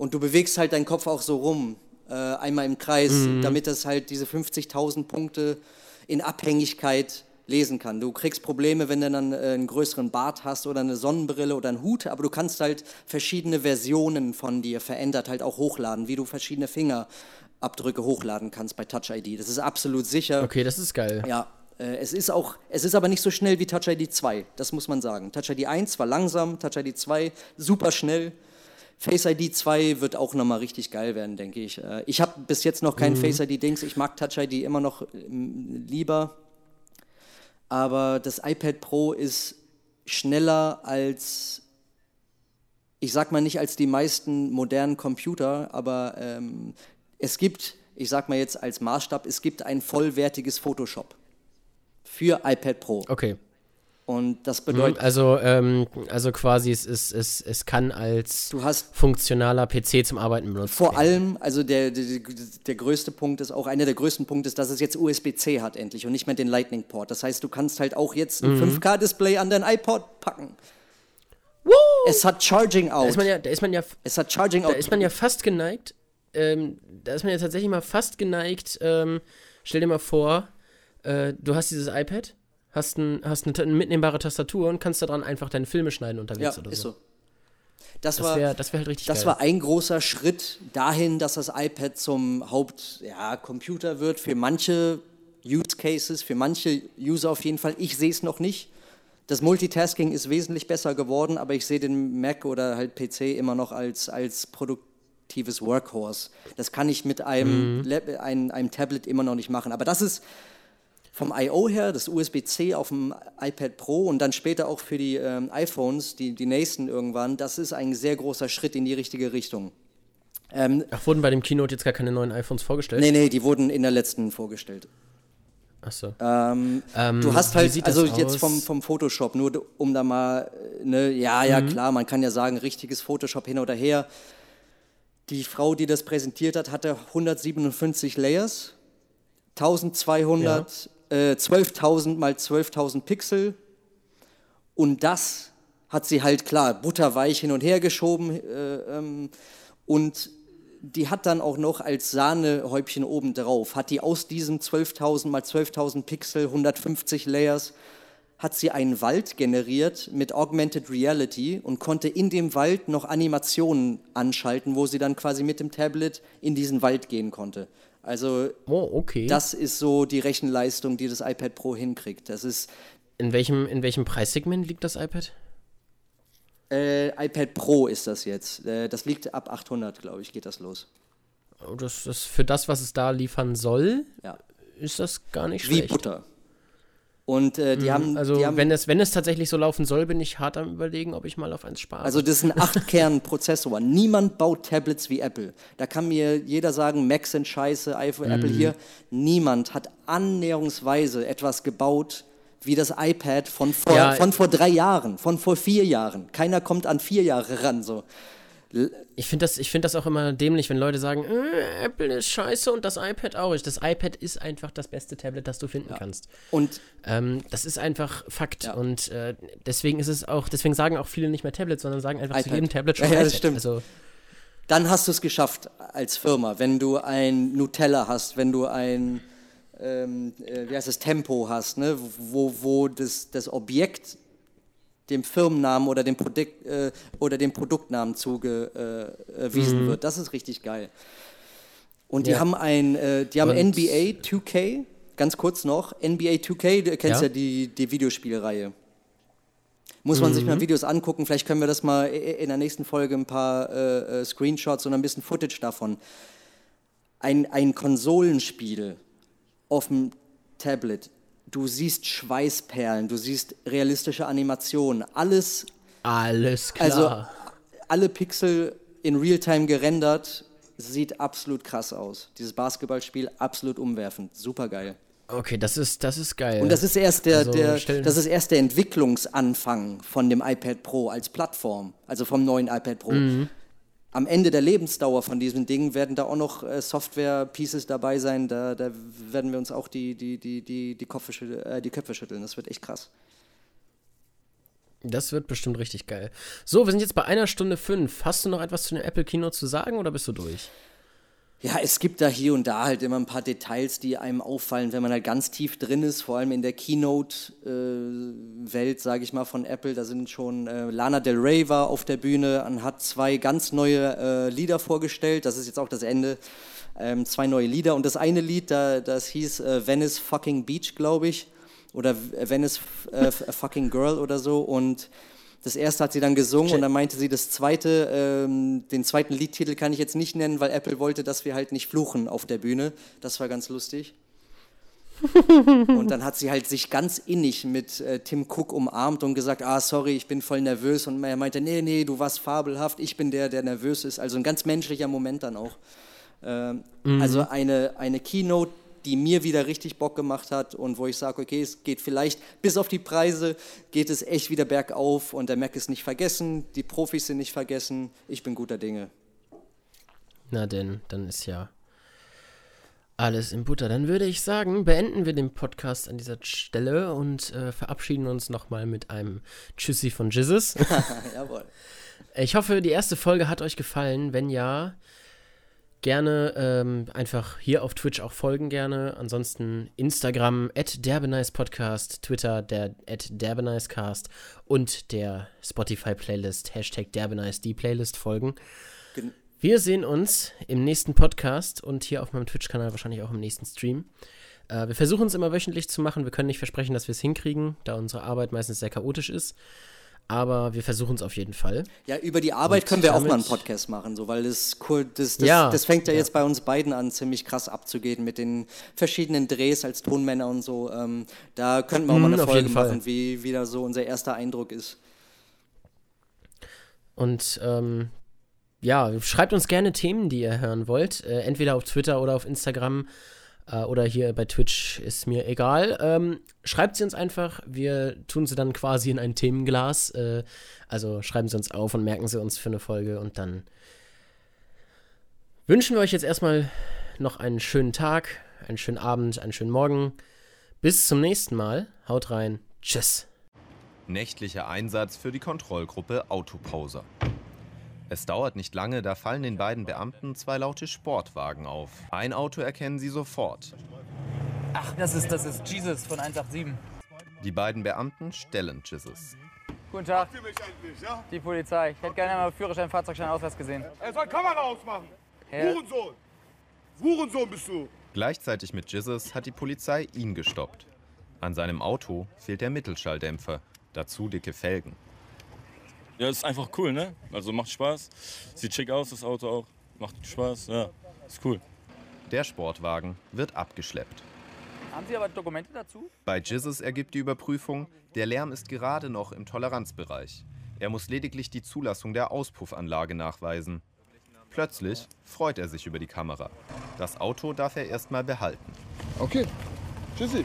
Und du bewegst halt deinen Kopf auch so rum, äh, einmal im Kreis, damit das halt diese 50.000 Punkte in Abhängigkeit lesen kann. Du kriegst Probleme, wenn du dann äh, einen größeren Bart hast oder eine Sonnenbrille oder einen Hut, aber du kannst halt verschiedene Versionen von dir verändert halt auch hochladen, wie du verschiedene Fingerabdrücke hochladen kannst bei Touch ID. Das ist absolut sicher. Okay, das ist geil. Ja, äh, es ist auch, es ist aber nicht so schnell wie Touch ID 2, das muss man sagen. Touch ID 1 war langsam, Touch ID 2 super schnell. Face ID 2 wird auch nochmal richtig geil werden, denke ich. Äh, Ich habe bis jetzt noch kein Face ID-Dings, ich mag Touch ID immer noch ähm, lieber. Aber das iPad Pro ist schneller als, ich sag mal nicht als die meisten modernen Computer, aber ähm, es gibt, ich sag mal jetzt als Maßstab, es gibt ein vollwertiges Photoshop für iPad Pro. Okay. Und das Mhm, bedeutet, Also, ähm, also quasi, es, es, es, es kann als du hast funktionaler PC zum Arbeiten benutzt vor allem, also der, der, der größte Punkt ist auch, einer der größten Punkte ist, dass es jetzt USB-C hat endlich und nicht mehr den Lightning-Port. Das heißt, du kannst halt auch jetzt ein Mhm. 5K-Display an dein iPod packen. Es hat Charging Da Out. ist man ja, da ist man ja, es hat Charging da Out. ist man ja fast geneigt, ähm, da ist man ja tatsächlich mal fast geneigt, ähm, stell dir mal vor, äh, du hast dieses iPad, hast, ein, hast eine, eine mitnehmbare Tastatur und kannst daran einfach deine Filme schneiden ja, unterwegs oder ist so. so. Das, Das war, wäre das wär halt richtig Das geil. war ein großer Schritt dahin, dass das iPad zum Hauptcomputer ja, Computer wird. Für manche Use Cases, für manche User auf jeden Fall. Ich sehe es noch nicht. Das Multitasking ist wesentlich besser geworden, aber ich sehe den Mac oder halt PC immer noch als, als produktives Workhorse. Das kann ich mit einem, Lab, einem, einem Tablet immer noch nicht machen. Aber das ist vom I.O. her, das USB-C auf dem iPad Pro und dann später auch für die ähm, iPhones, die, die nächsten irgendwann, das ist ein sehr großer Schritt in die richtige Richtung. Ähm, Ach, wurden bei dem Keynote jetzt gar keine neuen iPhones vorgestellt? nee, nee, die wurden in der letzten vorgestellt. Achso. Ähm, Ähm, du hast halt, also jetzt vom, vom Photoshop, nur um da mal, äh, ne, ja, ja, Mhm. klar, man kann ja sagen, richtiges Photoshop hin oder her. Die Frau, die das präsentiert hat, hatte 157 Layers, 1200, äh, 12.000 mal 12.000 Pixel und das hat sie halt klar butterweich hin und her geschoben äh, ähm, und die hat dann auch noch als Sahnehäubchen oben drauf, hat die aus diesen 12.000 mal 12.000 Pixel, 150 Layers, hat sie einen Wald generiert mit Augmented Reality und konnte in dem Wald noch Animationen anschalten, wo sie dann quasi mit dem Tablet in diesen Wald gehen konnte. Also Oh, okay. das ist so die Rechenleistung, die das iPad Pro hinkriegt. Das ist in, welchem, in welchem Preissegment liegt das iPad? äh, iPad Pro ist das jetzt. Äh, das liegt ab 800, glaube ich, geht das los. Oh, Das, das für das, was es da liefern soll, Ja, ist das gar nicht wie schlecht. Butter. Und äh, die haben, Also, die haben wenn, es, wenn es tatsächlich so laufen soll, bin ich hart am Überlegen, ob ich mal auf eins spare. Also das ist ein 8-Kern-Prozessor. Niemand baut Tablets wie Apple. Da kann mir jeder sagen, Macs sind scheiße, iPhone, Apple hier. Niemand hat annäherungsweise etwas gebaut wie das iPad von vor, Ja. von vor drei Jahren, von vor vier Jahren. Keiner kommt an vier Jahre ran. So. Ich finde das, ich find das auch immer dämlich, wenn Leute sagen, äh, Apple ist scheiße und das iPad auch. Das iPad ist einfach das beste Tablet, das du finden kannst. Und Ähm, das ist einfach Fakt. Ja. Und äh, deswegen ist es auch, deswegen sagen auch viele nicht mehr Tablet, sondern sagen einfach zu iPad. jedem Tablet schon Ja, ja, das stimmt. Also, dann hast du es geschafft als Firma, wenn du ein Nutella hast, wenn du ein ähm, äh, wie heißt es, Tempo hast, ne? wo, wo das, das Objekt dem Firmennamen oder dem, Produkt, äh, oder dem Produktnamen zugewiesen wird. Das ist richtig geil. Und die Ja. haben ein, äh, die haben Und- NBA 2K, ganz kurz noch, NBA 2K, du kennst ja, Ja. die, die Videospielreihe. Muss man sich mal Videos angucken, vielleicht können wir das mal in der nächsten Folge ein paar äh, äh, Screenshots und ein bisschen Footage davon. Ein, ein Konsolenspiel auf dem Tablet, du siehst Schweißperlen, du siehst realistische Animationen, alles, Alles klar. also alle Pixel in Realtime gerendert, sieht absolut krass aus. Dieses Basketballspiel absolut umwerfend, super geil. okay, das ist, das ist geil. Und das ist erst der, Also, der das ist erst der Entwicklungsanfang von dem iPad Pro als Plattform, also vom neuen iPad Pro. Mhm. Am Ende der Lebensdauer von diesem Ding werden da auch noch äh, Software-Pieces dabei sein. Da, da werden wir uns auch die, die, die, die, äh, die Köpfe schütteln. Das wird echt krass. Das wird bestimmt richtig geil. So, wir sind jetzt bei einer Stunde fünf. Hast du noch etwas zu dem Apple Kino zu sagen oder bist du durch? Ja, es gibt da hier und da halt immer ein paar Details, die einem auffallen, wenn man halt ganz tief drin ist, vor allem in der Keynote-Welt, sage ich mal, von Apple. Da sind schon, äh, Lana Del Rey war auf der Bühne und hat zwei ganz neue äh, Lieder vorgestellt. Das ist jetzt auch das Ende. Ähm, zwei neue Lieder. Und das eine Lied, da, das hieß äh, Venice Fucking Beach, glaube ich. Oder V- Venice äh, Fucking Girl oder so. Und das erste hat sie dann gesungen und dann meinte sie, das zweite, ähm, den zweiten Liedtitel kann ich jetzt nicht nennen, weil Apple wollte, dass wir halt nicht fluchen auf der Bühne. Das war ganz lustig. und dann hat sie halt sich ganz innig mit äh, Tim Cook umarmt und gesagt, ah, sorry, ich bin voll nervös. Und er meinte, nee, nee, du warst fabelhaft, ich bin der, der nervös ist. Also ein ganz menschlicher Moment dann auch. Ähm, Also eine, eine Keynote, die mir wieder richtig Bock gemacht hat und wo ich sage, okay, es geht vielleicht, bis auf die Preise, geht es echt wieder bergauf und der Mac ist nicht vergessen, die Profis sind nicht vergessen, ich bin guter Dinge. Na denn, dann ist ja alles in Butter. Dann würde ich sagen, beenden wir den Podcast an dieser Stelle und äh, verabschieden uns nochmal mit einem Tschüssi von Jizzes. Jawohl. Ich hoffe, die erste Folge hat euch gefallen. Wenn ja, gerne ähm, einfach hier auf Twitch auch folgen gerne. Ansonsten Instagram at Podcast, Twitter der at derbenicecast und der Spotify-Playlist Hashtag Derbenice die Playlist folgen. Gen- Wir sehen uns im nächsten Podcast und hier auf meinem Twitch-Kanal wahrscheinlich auch im nächsten Stream. Äh, wir versuchen es immer wöchentlich zu machen. Wir können nicht versprechen, dass wir es hinkriegen, da unsere Arbeit meistens sehr chaotisch ist. Aber wir versuchen es auf jeden Fall. Ja, über die Arbeit Und können wir auch mal einen Podcast machen, so, weil das, cool, das, das, Ja, das fängt ja, ja. jetzt bei uns beiden an, ziemlich krass abzugehen mit den verschiedenen Drehs als Tonmänner und so. Ähm, da könnten wir auch mal Mhm, eine auf Folge jeden Fall. machen, wie wieder so unser erster Eindruck ist. Und ähm, ja, schreibt uns gerne Themen, die ihr hören wollt. Äh, entweder auf Twitter oder auf Instagram äh, oder hier bei Twitch ist mir egal. Ähm, schreibt sie uns einfach. Wir tun sie dann quasi in ein Themenglas. Äh, also schreiben sie uns auf und merken sie uns für eine Folge und dann wünschen wir euch jetzt erstmal noch einen schönen Tag, einen schönen Abend, einen schönen Morgen. Bis zum nächsten Mal. Haut rein. Tschüss. Nächtlicher Einsatz für die Kontrollgruppe Autopauser. Es dauert nicht lange, da fallen den beiden Beamten zwei laute Sportwagen auf. Ein Auto erkennen sie sofort. Ach, das ist, das ist Jesus von 187. Die beiden Beamten stellen Jesus. Guten Tag, Für mich endlich, ja? die Polizei. Ich hätte gerne einmal Führerschein, Fahrzeugschein, Ausweis gesehen. Er soll Kamera ausmachen. Herr, Hurensohn. Hurensohn bist du. Gleichzeitig mit Jesus hat die Polizei ihn gestoppt. An seinem Auto fehlt der Mittelschalldämpfer, dazu dicke Felgen. Ja, ist einfach cool, ne? Also macht Spaß. Sieht schick aus, das Auto auch. Macht Spaß, ja. Ist cool. Der Sportwagen wird abgeschleppt. haben Sie aber Dokumente dazu? Bei Jesus ergibt die Überprüfung, der Lärm ist gerade noch im Toleranzbereich. Er muss lediglich die Zulassung der Auspuffanlage nachweisen. Plötzlich freut er sich über die Kamera. Das Auto darf er erstmal behalten. Okay. Tschüssi.